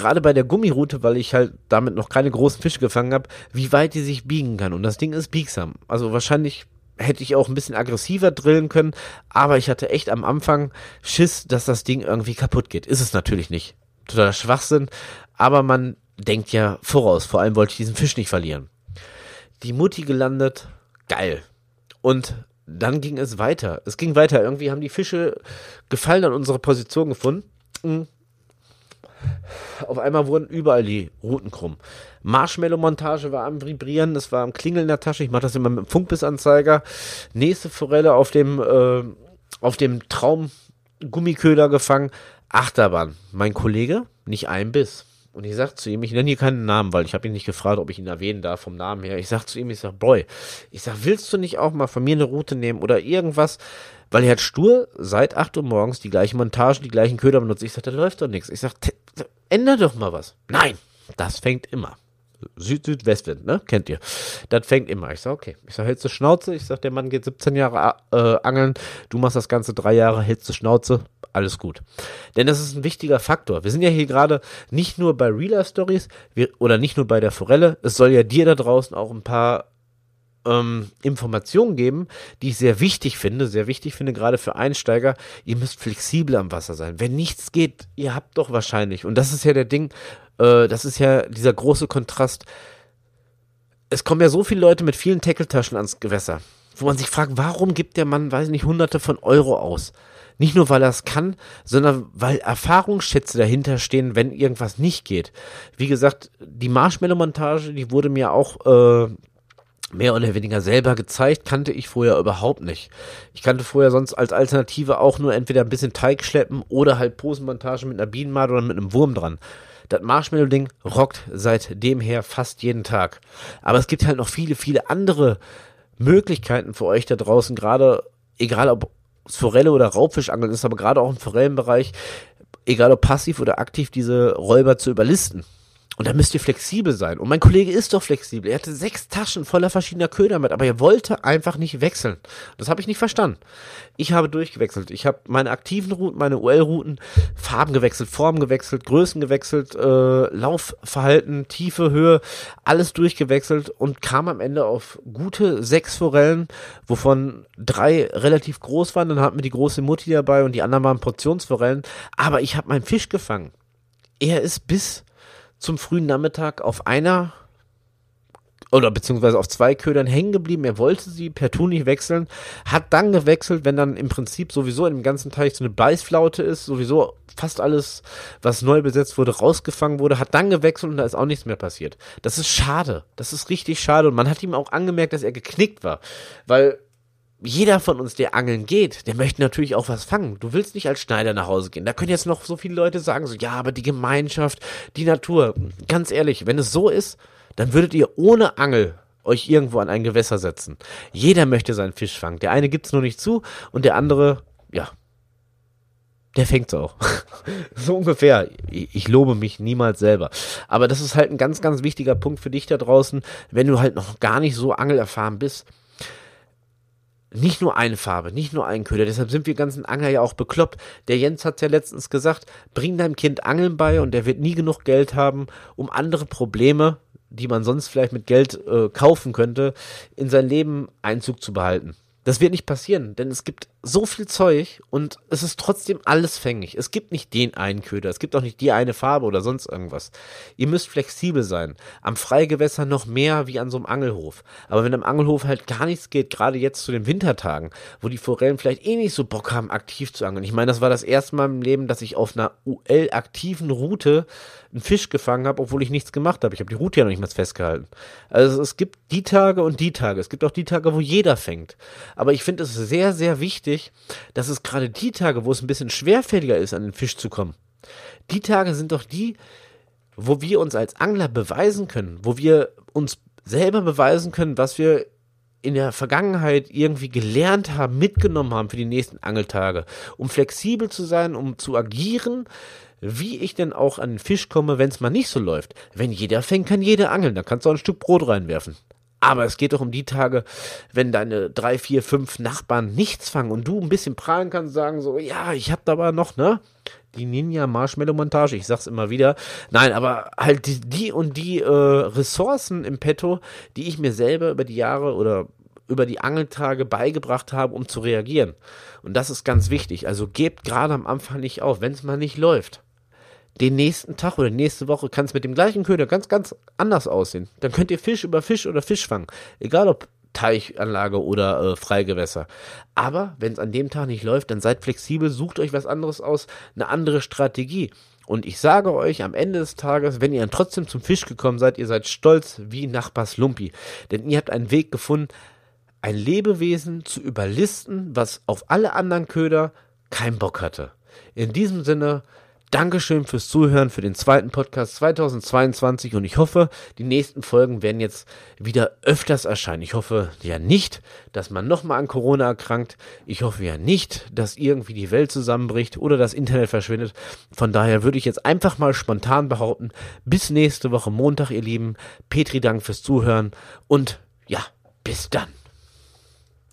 gerade bei der Gummiroute, weil ich halt damit noch keine großen Fische gefangen habe, wie weit die sich biegen kann. Und das Ding ist biegsam. Also wahrscheinlich hätte ich auch ein bisschen aggressiver drillen können, aber ich hatte echt am Anfang Schiss, dass das Ding irgendwie kaputt geht. Ist es natürlich nicht. Totaler Schwachsinn, aber man denkt ja voraus. Vor allem wollte ich diesen Fisch nicht verlieren. Die Mutti gelandet, geil. Und dann ging es weiter. Es ging weiter. Irgendwie haben die Fische Gefallen an unsere Position gefunden. Auf einmal wurden überall die Routen krumm. Marshmallow-Montage war am Vibrieren, das war am Klingeln in der Tasche. Ich mache das immer mit dem Funkbissanzeiger. Nächste Forelle auf dem, äh, auf dem Traum-Gummiköder gefangen. Achterbahn. Mein Kollege, nicht ein Biss. Und ich sag zu ihm, ich nenne hier keinen Namen, weil ich habe ihn nicht gefragt, ob ich ihn erwähnen darf vom Namen her. Ich sag zu ihm, ich sag, Boy, ich sag, willst du nicht auch mal von mir eine Route nehmen oder irgendwas? Weil er hat stur seit 8 Uhr morgens die gleichen Montagen, die gleichen Köder benutzt. Ich sag, da läuft doch nichts. Ich sag, änder doch mal was. Nein, das fängt immer. Süd-Südwestwind, ne? Kennt ihr. Das fängt immer. Ich sag, okay. Ich sag, hältst du Schnauze? Ich sag, der Mann geht 17 Jahre äh, angeln. Du machst das Ganze drei Jahre, hältst du Schnauze. Alles gut. Denn das ist ein wichtiger Faktor. Wir sind ja hier gerade nicht nur bei Real Stories oder nicht nur bei der Forelle. Es soll ja dir da draußen auch ein paar ähm, Informationen geben, die ich sehr wichtig finde, sehr wichtig finde, gerade für Einsteiger. Ihr müsst flexibel am Wasser sein. Wenn nichts geht, ihr habt doch wahrscheinlich, und das ist ja der Ding, äh, das ist ja dieser große Kontrast. Es kommen ja so viele Leute mit vielen Tackeltaschen ans Gewässer, wo man sich fragt, warum gibt der Mann, weiß nicht, hunderte von Euro aus? Nicht nur, weil er es kann, sondern weil Erfahrungsschätze dahinter stehen, wenn irgendwas nicht geht. Wie gesagt, die Marshmallow-Montage, die wurde mir auch äh, mehr oder weniger selber gezeigt, kannte ich vorher überhaupt nicht. Ich kannte vorher sonst als Alternative auch nur entweder ein bisschen Teig schleppen oder halt Posenmontage mit einer Bienenmade oder mit einem Wurm dran. Das Marshmallow-Ding rockt seitdem her fast jeden Tag. Aber es gibt halt noch viele, viele andere Möglichkeiten für euch da draußen, gerade, egal ob es Forelle oder Raubfischangeln ist, aber gerade auch im Forellenbereich, egal ob passiv oder aktiv, diese Räuber zu überlisten. Und da müsst ihr flexibel sein. Und mein Kollege ist doch flexibel. Er hatte sechs Taschen voller verschiedener Köder mit, aber er wollte einfach nicht wechseln. Das habe ich nicht verstanden. Ich habe durchgewechselt. Ich habe meine aktiven Routen, meine UL-Routen, Farben gewechselt, Formen gewechselt, Größen gewechselt, äh, Laufverhalten, Tiefe, Höhe, alles durchgewechselt und kam am Ende auf gute sechs Forellen, wovon drei relativ groß waren. Dann hatten wir die große Mutti dabei und die anderen waren Portionsforellen. Aber ich habe meinen Fisch gefangen. Er ist bis zum frühen Nachmittag auf einer oder beziehungsweise auf zwei Ködern hängen geblieben. Er wollte sie per Tu nicht wechseln, hat dann gewechselt, wenn dann im Prinzip sowieso dem ganzen Teich so eine Beißflaute ist, sowieso fast alles, was neu besetzt wurde, rausgefangen wurde, hat dann gewechselt und da ist auch nichts mehr passiert. Das ist schade. Das ist richtig schade und man hat ihm auch angemerkt, dass er geknickt war, weil jeder von uns, der angeln geht, der möchte natürlich auch was fangen. Du willst nicht als Schneider nach Hause gehen. Da können jetzt noch so viele Leute sagen, so, ja, aber die Gemeinschaft, die Natur. Ganz ehrlich, wenn es so ist, dann würdet ihr ohne Angel euch irgendwo an ein Gewässer setzen. Jeder möchte seinen Fisch fangen. Der eine gibt's nur nicht zu und der andere, ja, der fängt's auch. so ungefähr. Ich, lobe mich niemals selber. Aber das ist halt ein ganz, ganz wichtiger Punkt für dich da draußen, wenn du halt noch gar nicht so angelerfahren bist nicht nur eine Farbe, nicht nur ein Köder. Deshalb sind wir ganzen Angler ja auch bekloppt. Der Jens hat ja letztens gesagt, bring deinem Kind Angeln bei und der wird nie genug Geld haben, um andere Probleme, die man sonst vielleicht mit Geld äh, kaufen könnte, in sein Leben Einzug zu behalten. Das wird nicht passieren, denn es gibt so viel Zeug und es ist trotzdem alles fängig. Es gibt nicht den einen Köder, es gibt auch nicht die eine Farbe oder sonst irgendwas. Ihr müsst flexibel sein. Am Freigewässer noch mehr wie an so einem Angelhof. Aber wenn am Angelhof halt gar nichts geht, gerade jetzt zu den Wintertagen, wo die Forellen vielleicht eh nicht so Bock haben, aktiv zu angeln. Ich meine, das war das erste Mal im Leben, dass ich auf einer UL-aktiven Route einen Fisch gefangen habe, obwohl ich nichts gemacht habe. Ich habe die Route ja noch nicht mal festgehalten. Also es gibt die Tage und die Tage. Es gibt auch die Tage, wo jeder fängt. Aber ich finde es sehr, sehr wichtig, dass es gerade die Tage, wo es ein bisschen schwerfälliger ist, an den Fisch zu kommen, die Tage sind doch die, wo wir uns als Angler beweisen können, wo wir uns selber beweisen können, was wir in der Vergangenheit irgendwie gelernt haben, mitgenommen haben für die nächsten Angeltage, um flexibel zu sein, um zu agieren, wie ich denn auch an den Fisch komme, wenn es mal nicht so läuft. Wenn jeder fängt, kann jeder angeln, dann kannst du auch ein Stück Brot reinwerfen. Aber es geht doch um die Tage, wenn deine drei, vier, fünf Nachbarn nichts fangen und du ein bisschen prahlen kannst, sagen so, ja, ich hab da aber noch, ne? Die Ninja Marshmallow Montage, ich sag's immer wieder. Nein, aber halt die, die und die äh, Ressourcen im Petto, die ich mir selber über die Jahre oder über die Angeltage beigebracht habe, um zu reagieren. Und das ist ganz wichtig. Also gebt gerade am Anfang nicht auf, wenn es mal nicht läuft den nächsten Tag oder nächste Woche kann es mit dem gleichen Köder ganz, ganz anders aussehen. Dann könnt ihr Fisch über Fisch oder Fisch fangen. Egal ob Teichanlage oder äh, Freigewässer. Aber wenn es an dem Tag nicht läuft, dann seid flexibel, sucht euch was anderes aus, eine andere Strategie. Und ich sage euch am Ende des Tages, wenn ihr dann trotzdem zum Fisch gekommen seid, ihr seid stolz wie Nachbars Lumpi. Denn ihr habt einen Weg gefunden, ein Lebewesen zu überlisten, was auf alle anderen Köder keinen Bock hatte. In diesem Sinne, Dankeschön fürs Zuhören für den zweiten Podcast 2022 und ich hoffe, die nächsten Folgen werden jetzt wieder öfters erscheinen. Ich hoffe ja nicht, dass man nochmal an Corona erkrankt. Ich hoffe ja nicht, dass irgendwie die Welt zusammenbricht oder das Internet verschwindet. Von daher würde ich jetzt einfach mal spontan behaupten, bis nächste Woche Montag, ihr Lieben. Petri, Dank fürs Zuhören und ja, bis dann.